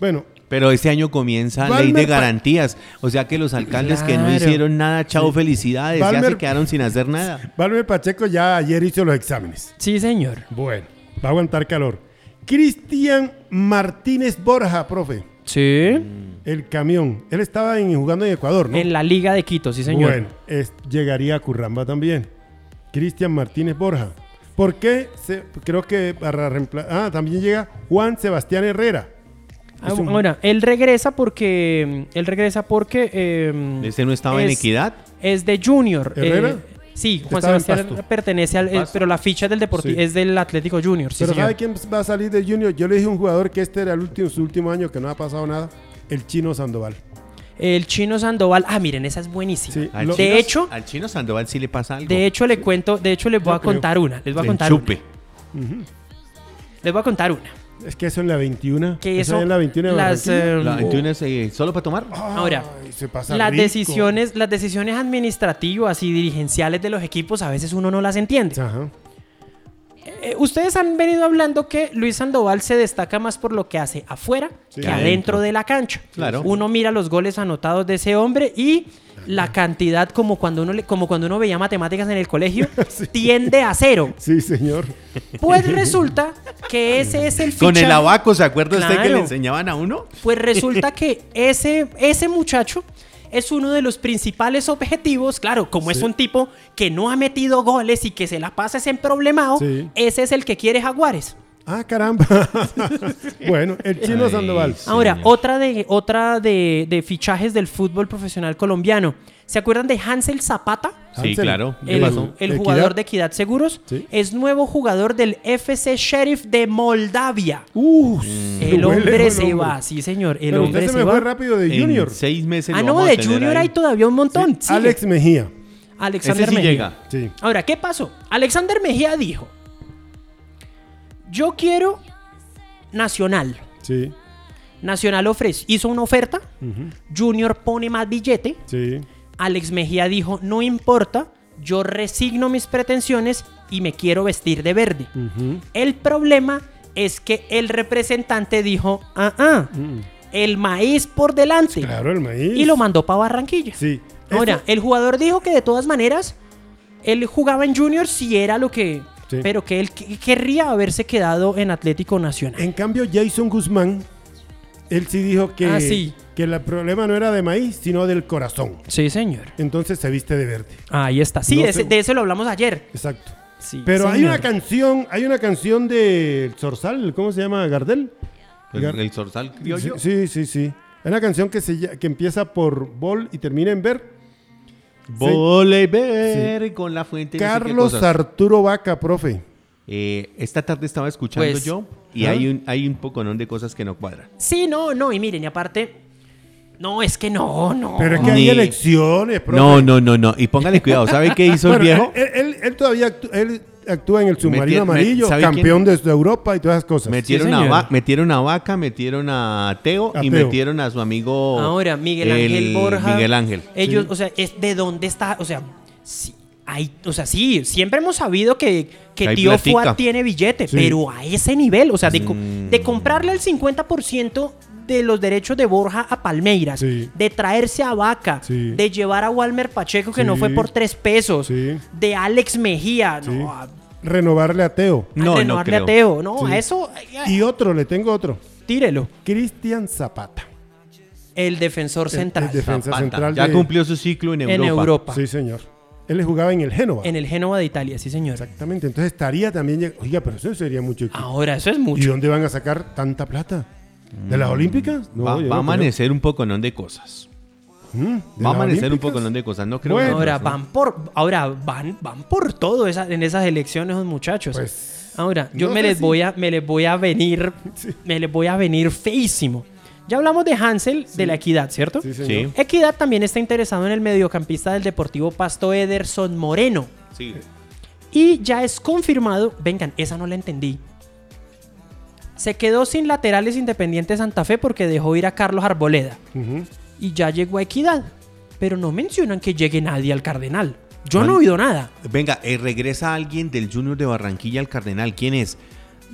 Bueno, Pero este año comienza ley de garantías. O sea que los alcaldes que no hicieron nada, chao, felicidades, ya se quedaron sin hacer nada. Valmer Pacheco ya ayer hizo los exámenes. Sí, señor. Bueno, va a aguantar calor. Cristian Martínez Borja, profe. Sí. El camión. Él estaba en- jugando en Ecuador, ¿no? En la Liga de Quito, sí, señor. Bueno, es- llegaría a Curramba también. Cristian Martínez Borja. ¿Por qué? Se- creo que para reemplazar. Ah, también llega Juan Sebastián Herrera. Ah, un- Ahora, él regresa porque. Él regresa porque. eh, ¿Ese no estaba en equidad? Es de Junior. ¿Herrera? eh, sí, Juan Estaba Sebastián pertenece al. eh, pero la ficha del Deportivo Sí. es del Atlético Junior. Sí, Pero señor. ¿sabe quién va a salir de Junior? Yo le dije a un jugador que este era el último, su último año, que no ha pasado nada. El chino Sandoval. El chino Sandoval. Ah, miren, esa es buenísima. Sí, De chino- hecho- al chino Sandoval sí le pasa algo. De hecho, le cuento. De hecho, les voy Yo a creo. contar una. Les voy a contar enchupe. una. Les voy a contar una. Es que eso en la 21. Que eso eso. en la 21 de las, Barranquilla. eh, La 21 es eh, solo para tomar. Ahora, Ay, se pasa las rico. decisiones, las decisiones administrativas y dirigenciales de los equipos a veces uno no las entiende. Ajá. Eh, ustedes han venido hablando que Luis Sandoval se destaca más por lo que hace afuera Sí. Que adentro adentro. de la cancha. Claro. Uno mira los goles anotados de ese hombre y la cantidad como cuando uno le- como cuando uno veía matemáticas en el colegio tiende a cero. Sí, señor. Pues resulta que ese es el Con el fichaje- abaco, ¿se acuerda usted que le enseñaban a uno? Pues resulta que ese, ese muchacho es uno de los principales objetivos. Claro, como es un tipo que no ha metido goles y que se la pasa en problemado, Sí. ese es el que quiere Jaguares. Ah, caramba. bueno, el chino Ay, Sandoval. sí. Ahora, otra de otra de, de fichajes del fútbol profesional colombiano. ¿Se acuerdan de Hansel Zapata? Sí, Hansel, claro. ¿Qué El, el jugador de Equidad Seguros Sí. es nuevo jugador del FC Sheriff de Moldavia. Uh, El huele hombre el se va, sí señor, el Pero hombre usted se se me va. fue rápido de En Junior. seis meses Ah, no, de Junior ahí. hay todavía un montón. Sí. Alex Mejía. Alexander Ese sí Mejía. llega. Sí. Ahora, ¿qué pasó? Alexander Mejía dijo, yo quiero Nacional. Sí. Nacional ofrece, hizo una oferta. Junior pone más billete, Sí. Alex Mejía dijo, no importa, yo resigno mis pretensiones y me quiero vestir de verde. El problema es que el representante dijo, ah, ah, Mm. el maíz por delante. Claro, el maíz. Y lo mandó para Barranquilla. Sí. Ahora, el jugador dijo que de todas maneras, él jugaba en Junior si era lo que... Sí. Pero que él que- querría haberse quedado en Atlético Nacional. En cambio, Jason Guzmán, él sí dijo que, Ah, sí. que el problema no era de maíz, sino del corazón. Sí, señor. Entonces se viste de verde. Ahí está. Sí, No de, de eso lo hablamos ayer. Exacto. Sí, Pero hay una canción, hay una canción de Zorzal, ¿cómo se llama? ¿Gardel? El, Gar- el zorzal criollo. Sí, sí, sí. Hay una canción que, se, que empieza por Bol y termina en Ver. Volver con la fuente. no sé qué Carlos cosas. Arturo Vaca, profe. Eh, esta tarde estaba escuchando Pues, yo y ¿ah? hay un, hay un poconón de cosas que no cuadran. Sí, no, no. Y miren, y aparte... No, es que no, no. Pero es que hay elecciones, profe. No, no, no, no. Y póngale cuidado. ¿Sabe qué hizo Bueno, el viejo? Él, él- él todavía él actúa en el submarino amarillo, ¿sabe campeón de Europa y todas esas cosas. Metieron, Sí, a metieron a Vaca, metieron a Teo, A y Teo. metieron a su amigo. Ahora, Miguel el Ángel Borja. Miguel Ángel. Ellos, Sí. o sea, es de dónde está, o sea, sí, hay, o sea, sí, siempre hemos sabido que, que Tío. Fuad tiene billete, Sí. pero a ese nivel, o sea, de, Mm. de comprarle el 50% de los derechos de Borja a Palmeiras, Sí. de traerse a Vaca, Sí. de llevar a Walmer Pacheco, que no fue por tres pesos, Sí. de Alex Mejía, Sí. no, a, Renovarle a Teo. a No, no renovarle a. Teo, no, Sí. a eso, Y otro, le tengo otro. tírelo, Cristian Zapata. el defensor central. el defensa Zapata. central Ya de- cumplió su ciclo en Europa. en Europa, Sí, señor. Él jugaba en el Génova. en el Génova de Italia, sí señor. Exactamente. Entonces estaría también. Oiga, pero eso sería mucho equipo. Ahora, eso es ¿Y mucho. dónde van a sacar tanta plata? ¿De las Olímpicas? No, va, va a no creo. amanecer un poconón de cosas. Mm, ¿de Va a amanecer un Olímpicas? poconón de cosas. No creo Bueno. que- Ahora van por, ahora van, van por todo esa- en esas elecciones los muchachos. Pues. ahora, yo no me les si- voy a, me les voy a venir, Sí. me les voy a venir feísimo. Ya hablamos de Hansel de la Equidad, ¿cierto? Sí. Sí. Equidad también está interesado en el mediocampista del Deportivo Pasto Ederson Moreno. Sí. Y ya es confirmado, vengan, esa no la entendí. Se quedó sin laterales Independiente Santa Fe porque dejó ir a Carlos Arboleda. Y ya llegó a Equidad. Pero no mencionan que llegue nadie al Cardenal. Yo no he oído nada. Venga, eh, regresa alguien del Junior de Barranquilla al Cardenal. ¿Quién es?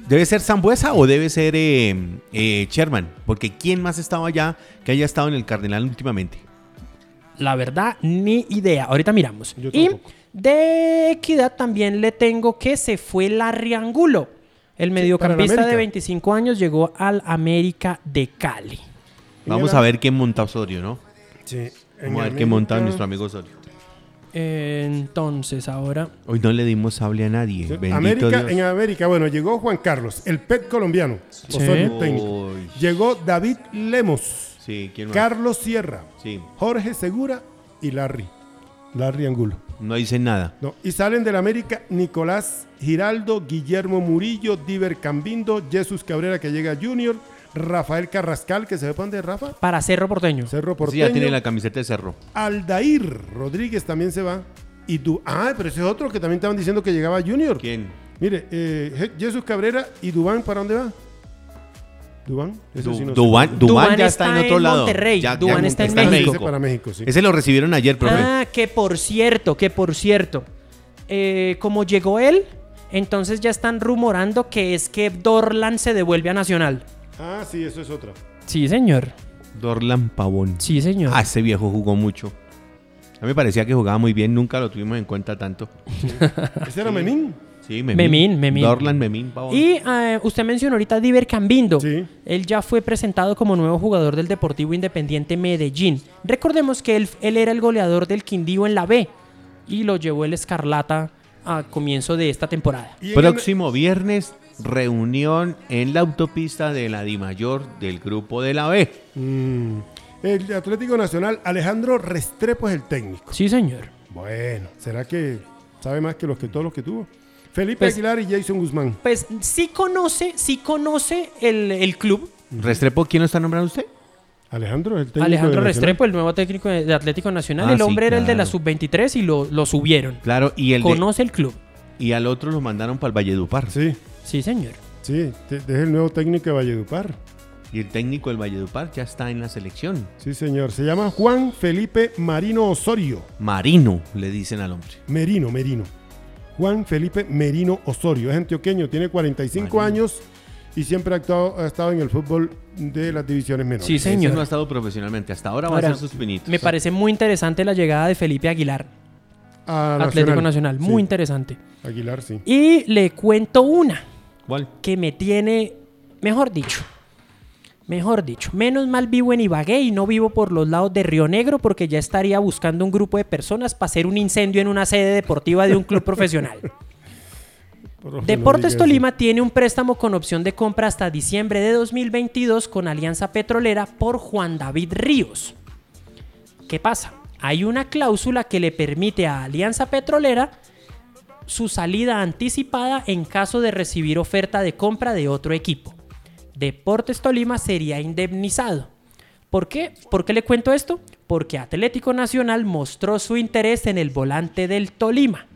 ¿Debe ser Zambuesa o debe ser eh, eh, Sherman? Porque ¿quién más estaba allá que haya estado en el Cardenal últimamente? La verdad, ni idea. Ahorita miramos. Yo y de equidad también le tengo que se fue Larry Angulo. El mediocampista de América. 25 años llegó al América de Cali. Vamos a ver quién monta Osorio, ¿no? Sí. Vamos a ver qué monta nuestro amigo Osorio. Entonces, ahora. Hoy no le dimos sable a nadie. Bendito América, Dios. en América, bueno, llegó Juan Carlos, el PET colombiano, Osorio técnico. Llegó David Lemos, Sí, ¿quién más? Carlos Sierra, Sí, Jorge Segura y Larry. Larry Angulo. No dicen nada. No, y salen del América Nicolás Giraldo, Guillermo Murillo, Diver Cambindo, Jesús Cabrera que llega Junior, Rafael Carrascal que se ve para dónde Rafa, Para Cerro Porteño. Cerro Sí, Porteño, ya tiene la camiseta de Cerro. Aldair Rodríguez también se va. Y tú, ah, pero ese es otro que también estaban diciendo que llegaba Junior. ¿Quién? Mire, eh, Je- Jesús Cabrera y Dubán, ¿para dónde va? ¿Dubán? Du- sí no sé. Dubán, Dubán Dubán ya está está en en otro lado. Monterrey. Ya- Dubán ya está en Ese México. para México, sí. Ese lo recibieron ayer, profe. Ah, que por cierto, que por cierto. eh, como llegó él, entonces ya están rumorando que es que Dorlan se devuelve a Nacional. Ah, sí, eso es otra. Sí, señor. Dorlan Pavón. Sí, señor. Ah, ese viejo jugó mucho. A mí me parecía que jugaba muy bien, nunca lo tuvimos en cuenta tanto. ¿Ese era Memín? Sí, Memín. Memín, Memín. Dorlan Memín Pavón. Y eh, usted mencionó ahorita a Diver Cambindo. Sí. Él ya fue presentado como nuevo jugador del Deportivo Independiente Medellín. Recordemos que él, él era el goleador del Quindío en la B y lo llevó el Escarlata a comienzo de esta temporada. Próximo viernes, reunión en la autopista de la Dimayor del grupo de la B. Mm, el Atlético Nacional, Alejandro Restrepo es el técnico. Sí, señor. Bueno, ¿será que sabe más que los que todos los que tuvo? Felipe Pues- Aguilar y Jason Guzmán. Pues sí conoce, sí conoce el, el club. Restrepo, ¿quién lo está nombrando usted? Alejandro el técnico. Alejandro de. Restrepo, el nuevo técnico de, Atlético Nacional. Ah, el sí, hombre era el de la claro. sub-23 y lo, lo subieron. Claro, y el de- Conoce el club. y al otro lo mandaron para el Valledupar. Sí, Sí, señor. sí, es el nuevo técnico de Valledupar. Y el técnico del Valledupar ya está en la selección. Sí, señor. Se llama Juan Felipe Marino Osorio. Marino, le dicen al hombre. Merino, Merino. Juan Felipe Merino Osorio. Es antioqueño, tiene 45 Marino. años y siempre ha, actuado- ha estado en el fútbol de las divisiones menores. Sí, señor. no ha estado profesionalmente. Hasta ahora va Ahora, a ser sus pinitos. Me parece muy interesante la llegada de Felipe Aguilar, A Atlético Nacional. Muy Sí, interesante. Aguilar, sí. Y le cuento una ¿Cuál? que me tiene, mejor dicho, mejor dicho, menos mal vivo en Ibagué y no vivo por los lados de Río Negro porque ya estaría buscando un grupo de personas para hacer un incendio en una sede deportiva de un club profesional. Deportes Tolima tiene un préstamo con opción de compra hasta diciembre de 2022 con Alianza Petrolera por Juan David Ríos. ¿Qué pasa? Hay una cláusula que le permite a Alianza Petrolera su salida anticipada en caso de recibir oferta de compra de otro equipo. Deportes Tolima sería indemnizado. ¿Por qué? ¿Por qué le cuento esto? Porque Atlético Nacional mostró su interés en el volante del Tolima.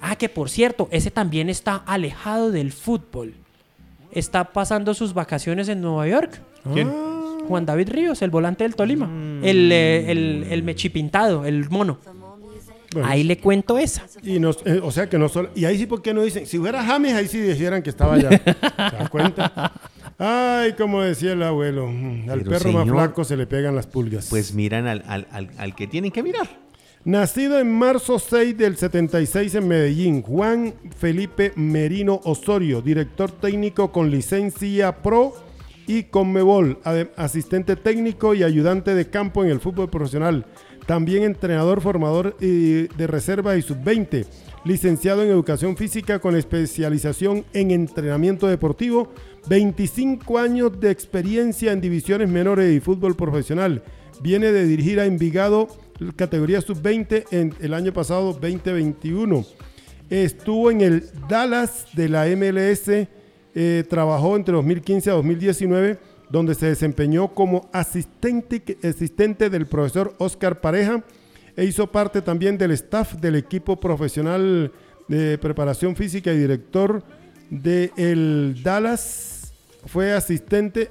Ah, que por cierto, ese también está alejado del fútbol. Está pasando sus vacaciones en Nueva York. ¿Quién? Juan David Ríos, el volante del Tolima. El, eh, el, el mechipintado, el mono. Bueno, Ahí le cuento esa. Y nos, eh, o sea que no solo. Y ahí sí, ¿por qué no dicen? Si hubiera James, ahí sí dijeran que estaba allá. ¿Te das cuenta? Ay, como decía el abuelo, mm, al Pero, perro más flaco se le pegan las pulgas. Pues miran al, al- al- al que tienen que mirar. Nacido en marzo 6 del 76 en Medellín, Juan Felipe Merino Osorio, director técnico con licencia pro y Conmebol, asistente técnico y ayudante de campo en el fútbol profesional. También entrenador, formador eh, de reserva y sub-20, licenciado en educación física con especialización en entrenamiento deportivo, 25 años de experiencia en divisiones menores y fútbol profesional. Viene de dirigir a Envigado categoría sub-20 en el año pasado 2021. Estuvo en el Dallas de la MLS, eh, trabajó entre 2015 a 2019, donde se desempeñó como asistente, del profesor Oscar Pareja e hizo parte también del staff del equipo profesional de preparación física y director de Dallas. Fue asistente,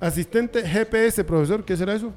asistente GPS, profesor, ¿qué será eso?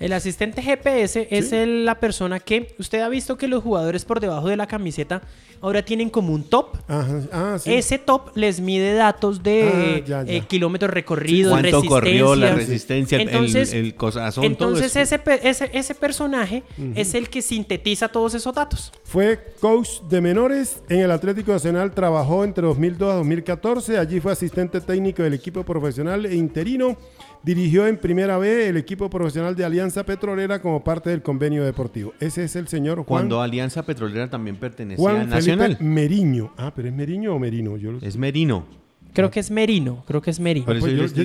El asistente GPS es el- la persona que usted ha visto que los jugadores por debajo de la camiseta ahora tienen como un top. Ajá, ah, sí. Ese top les mide datos de Ah, ya, ya. eh, kilómetros recorridos, ¿Cuánto resistencia. corrió la resistencia, el- Entonces, el, corazón, entonces todo eso? ese, ese, ese personaje es el que sintetiza todos esos datos. Fue coach de menores en el Atlético Nacional, trabajó entre 2002 a 2014, allí fue asistente técnico del equipo profesional e interino, dirigió en primera B el equipo profesional de Alianza Petrolera como parte del convenio deportivo. Ese es el señor Juan, Cuando Alianza Petrolera también pertenecía Juan a Nacional. Felipe Meriño. Ah, pero es Meriño o Merino. Yo, lo- Es Merino. Creo que es Merino, creo que es Merino. Pues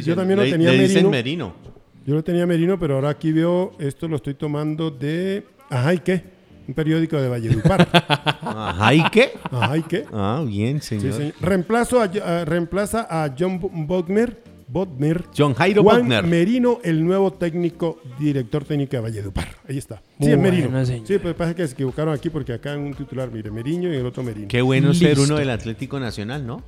yo- también lo tenía le dicen Merino. Merino. yo lo tenía Merino, pero ahora aquí veo, esto lo estoy tomando de... Ajá, ¿y qué? Un periódico de Valledupar. Ajá, ¿y qué? Ajá, ¿y qué? Ah, bien, Sí, señor. Reemplazo a, a- reemplaza a John Bodmer, Bodmer John Jairo Juan Bodmer. Merino, el nuevo técnico, director técnico de Valledupar. Ahí está. Sí, es Merino. bueno. Sí, pues pasa que se equivocaron aquí porque acá en un titular, mire, Merino y el otro Merino. Qué bueno ser uno del Atlético Nacional, ¿no?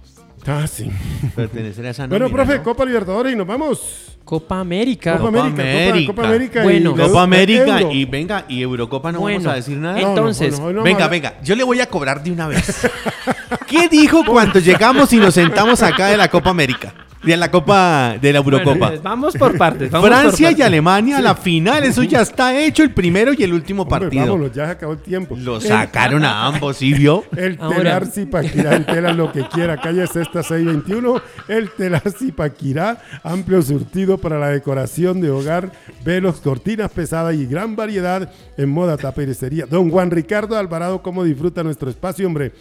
Ah, sí. Pertenecer a esa bueno, nómina, profe, ¿no? Copa Libertadores y nos vamos. Copa América. Copa Copa América, Copa, América. Copa América. y Bueno. la- Copa América Euro. y venga, y Eurocopa no Bueno, vamos a decir nada. en- No, no, entonces, bueno, hoy no venga, vamos a- venga, yo le voy a cobrar de una vez. ¿Qué dijo cuando llegamos y nos sentamos acá de la Copa América? De la Copa, de la Eurocopa. Bueno, vamos por partes. vamos por Francia y partes. Alemania, la final, eso ya está hecho, el primero y el último Hombre, partido. vámonos, ya se acabó el tiempo. Lo sacaron a ambos, ¿sí vio? El Ahora- telar Zipaquirá en tela lo que quiera, calle Sexta 621. El telar Zipaquirá, amplio surtido para la decoración de hogar, velos, cortinas pesadas y gran variedad en moda tapicería. Don Juan Ricardo Alvarado, ¿cómo disfruta nuestro espacio, hombre?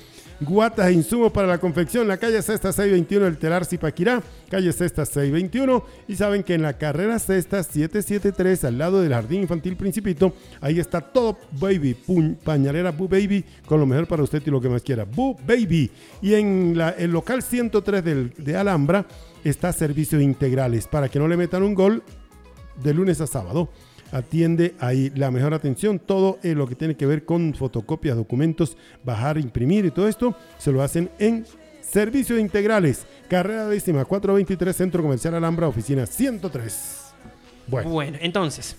Guatas e insumos para la confección, la calle Sexta 621, el telar Zipaquirá, calle Sexta 621. Y saben que en la carrera Sexta 773, al lado del Jardín Infantil Principito, ahí está todo Baby, pañalera Boo Baby, con lo mejor para usted y lo que más quiera. Boo Baby. Y en el local 103 del- de Alhambra está servicios integrales para que no le metan un gol de lunes a sábado. Atiende ahí la mejor atención, todo eh, lo que tiene que ver con fotocopias, documentos, bajar, imprimir y todo esto, se lo hacen en servicios integrales. Carrera décima, 423, Centro Comercial Alhambra, oficina 103. Bueno, Bueno, entonces.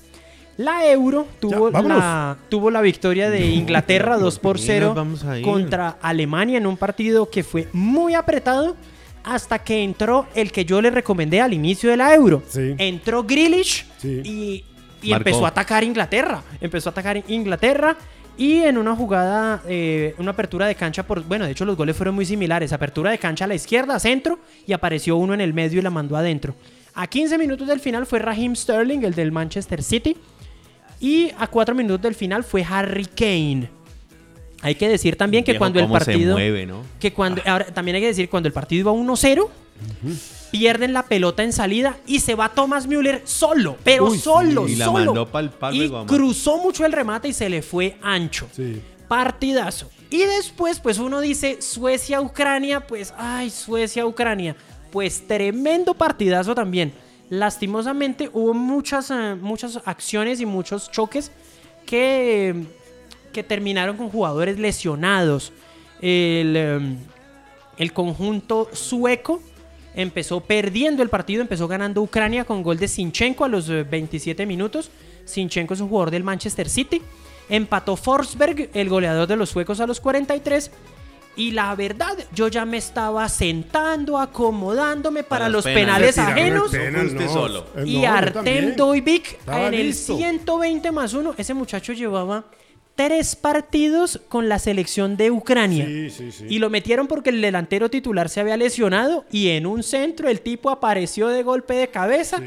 La Euro tuvo, Ya, la, tuvo la victoria de Inglaterra 2 por Sí, 0 nos vamos a ir. contra Alemania en un partido que fue muy apretado hasta que entró el que yo le recomendé al inicio de la Euro. Sí. Entró Grealish Sí. y, y Marcó. empezó a atacar Inglaterra. Empezó a atacar Inglaterra y en una jugada, eh, una apertura de cancha por... Bueno, de hecho los goles fueron muy similares. Apertura de cancha a la izquierda, centro y apareció uno en el medio y la mandó adentro. A 15 minutos del final fue Raheem Sterling, el del Manchester City. Y a 4 minutos del final fue Harry Kane. Hay que decir también que Viejo, cuando el se partido... mueve, ¿no? Que cuando, ahora, también hay que decir, cuando el partido iba 1-0, pierden la pelota en salida y se va Thomas Müller solo, pero Uy, sí, solo, la solo. mandó pa'l palo y cruzó mucho el remate y se le fue ancho. sí. Partidazo. Y después, pues uno dice Suecia-Ucrania, pues, ay, Suecia-Ucrania. Pues tremendo partidazo también. Lastimosamente hubo muchas, eh, muchas acciones y muchos choques que, que terminaron con jugadores lesionados. El, eh, el conjunto sueco empezó perdiendo el partido, empezó ganando Ucrania con gol de Sinchenko a los eh, 27 minutos. Sinchenko es un jugador del Manchester City. Empató Forsberg, el goleador de los suecos, a los 43. Y la verdad, yo ya me estaba sentando, acomodándome para, los los penales. penales, ajenos. Penal, no fuiste solo. Eh, Y Artem Estaba en el listo. 120 más 1. Ese muchacho llevaba tres partidos con la selección de Ucrania. Sí, sí, sí. Y lo metieron porque el delantero titular se había lesionado y en un centro el tipo apareció de golpe de cabeza,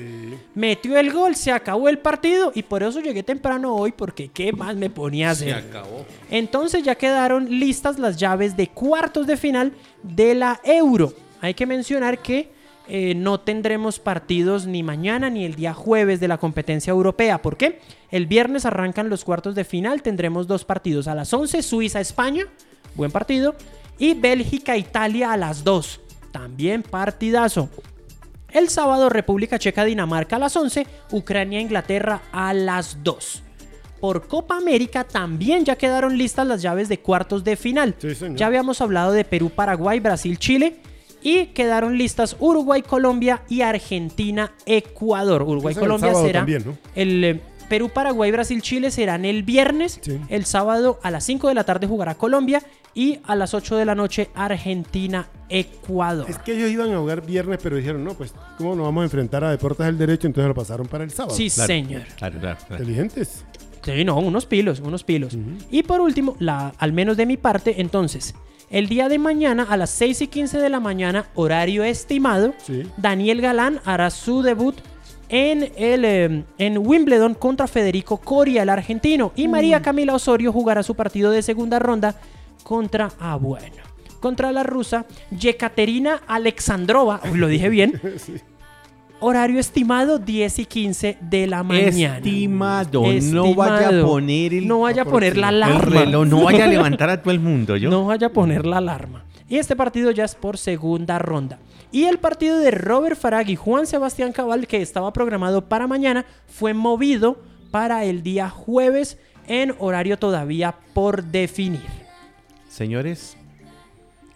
metió el gol, se acabó el partido y por eso llegué temprano hoy porque qué más me ponía a hacer. acabó. Entonces ya quedaron listas las llaves de cuartos de final de la Euro. Hay que mencionar que eh, no tendremos partidos ni mañana ni el día jueves de la competencia europea. ¿Por qué? El viernes arrancan los cuartos de final. Tendremos dos partidos a las 11, Suiza-España, buen partido. Y Bélgica-Italia a las 2, también partidazo. El sábado República Checa-Dinamarca a las 11, Ucrania-Inglaterra a las 2. Por Copa América también ya quedaron listas las llaves de cuartos de final. Sí, ya habíamos hablado de Perú, Paraguay, Brasil, Chile. Y quedaron listas Uruguay, Colombia y Argentina, Ecuador. Uruguay, Ese es el Colombia sábado será también, ¿no? el... eh, Perú, Paraguay, Brasil, Chile serán el viernes. Sí. El sábado a las 5 de la tarde jugará Colombia. Y a las 8 de la noche Argentina, Ecuador. Es que ellos iban a jugar viernes, pero dijeron, no, pues, ¿cómo nos vamos a enfrentar a Deportes del Derecho? Entonces lo pasaron para el sábado. Sí, Claro, señor. Claro, claro, claro. Inteligentes. Sí, no, unos pilos, unos pilos. Y por último, la, al menos de mi parte, entonces, el día de mañana a las 6 y 15 de la mañana, horario estimado, Sí. Daniel Galán hará su debut en, el, eh, en Wimbledon contra Federico Coria, el argentino. Y María Camila Osorio jugará su partido de segunda ronda contra, ah, bueno, contra la rusa Yekaterina Alexandrova. Lo dije bien. Horario estimado 10 y 15 de la mañana. Estimado, no vaya a poner el, No vaya a poner la el alarma. reloj, no vaya a levantar a todo el mundo, yo. No vaya a poner la alarma. Y este partido ya es por segunda ronda. Y el partido de Robert Farag y Juan Sebastián Cabal, que estaba programado para mañana, fue movido para el día jueves en horario todavía por definir. Señores,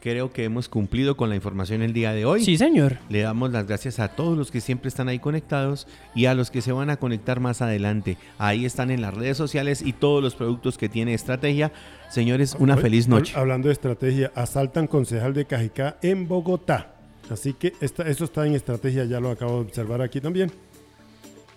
creo que hemos cumplido con la información el día de hoy. Sí, señor. Le damos las gracias a todos los que siempre están ahí conectados y a los que se van a conectar más adelante. Ahí están en las redes sociales y todos los productos que tiene Estrategia. Señores, una Hoy- feliz noche. hab- Hablando de estrategia, asaltan concejal de Cajicá en Bogotá. Así que esta, eso está en estrategia, ya lo acabo de observar aquí también.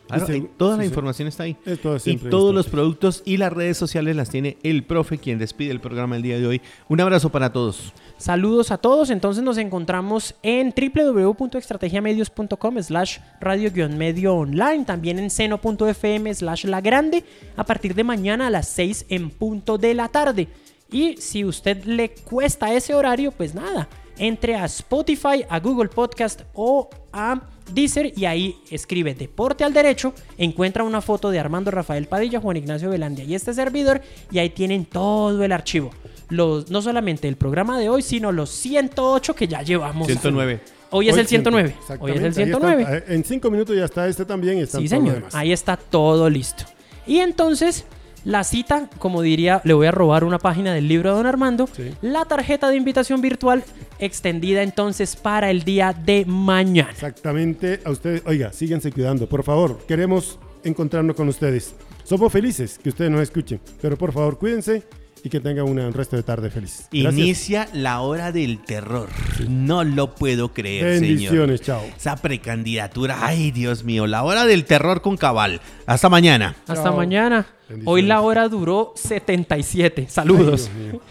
Claro, eh, toda la sí, sí. información está ahí. Es todo Y todos los productos y las redes sociales las tiene el profe, quien despide el programa el día de hoy. Un abrazo para todos. Saludos a todos. Entonces nos encontramos en www.estrategiamedios.com slash radio-medio online. También en seno.fm slash la grande a partir de mañana a las 6 en punto de la tarde. Y si usted le cuesta ese horario, pues nada, entre a Spotify, a Google Podcast o a Deezer y ahí escribe Deporte al Derecho, encuentra una foto de Armando Rafael Padilla, Juan Ignacio Velandia y este servidor y ahí tienen todo el archivo. Los, no solamente el programa de hoy, sino los 108 que ya llevamos. 109. Hoy es Hoy el 109. siempre, Hoy es el exactamente, ahí 109. está. En cinco minutos ya está este también y Sí, señor. Ahí está todo listo. Y entonces, la cita, como diría, le voy a robar una página del libro de Don Armando. Sí. La tarjeta de invitación virtual extendida entonces para el día de mañana. Exactamente, a ustedes, oiga, síganse cuidando, por favor, queremos encontrarnos con ustedes. Somos felices que ustedes nos escuchen, pero por favor cuídense y que tengan un resto de tarde feliz. Gracias. Inicia la hora del terror. No lo puedo creer, señor. Bendiciones, chao. Esa precandidatura, ay Dios mío, la hora del terror con cabal. Hasta mañana. Hasta mañana. Hoy la hora duró 77. Saludos. Ay, Dios mío.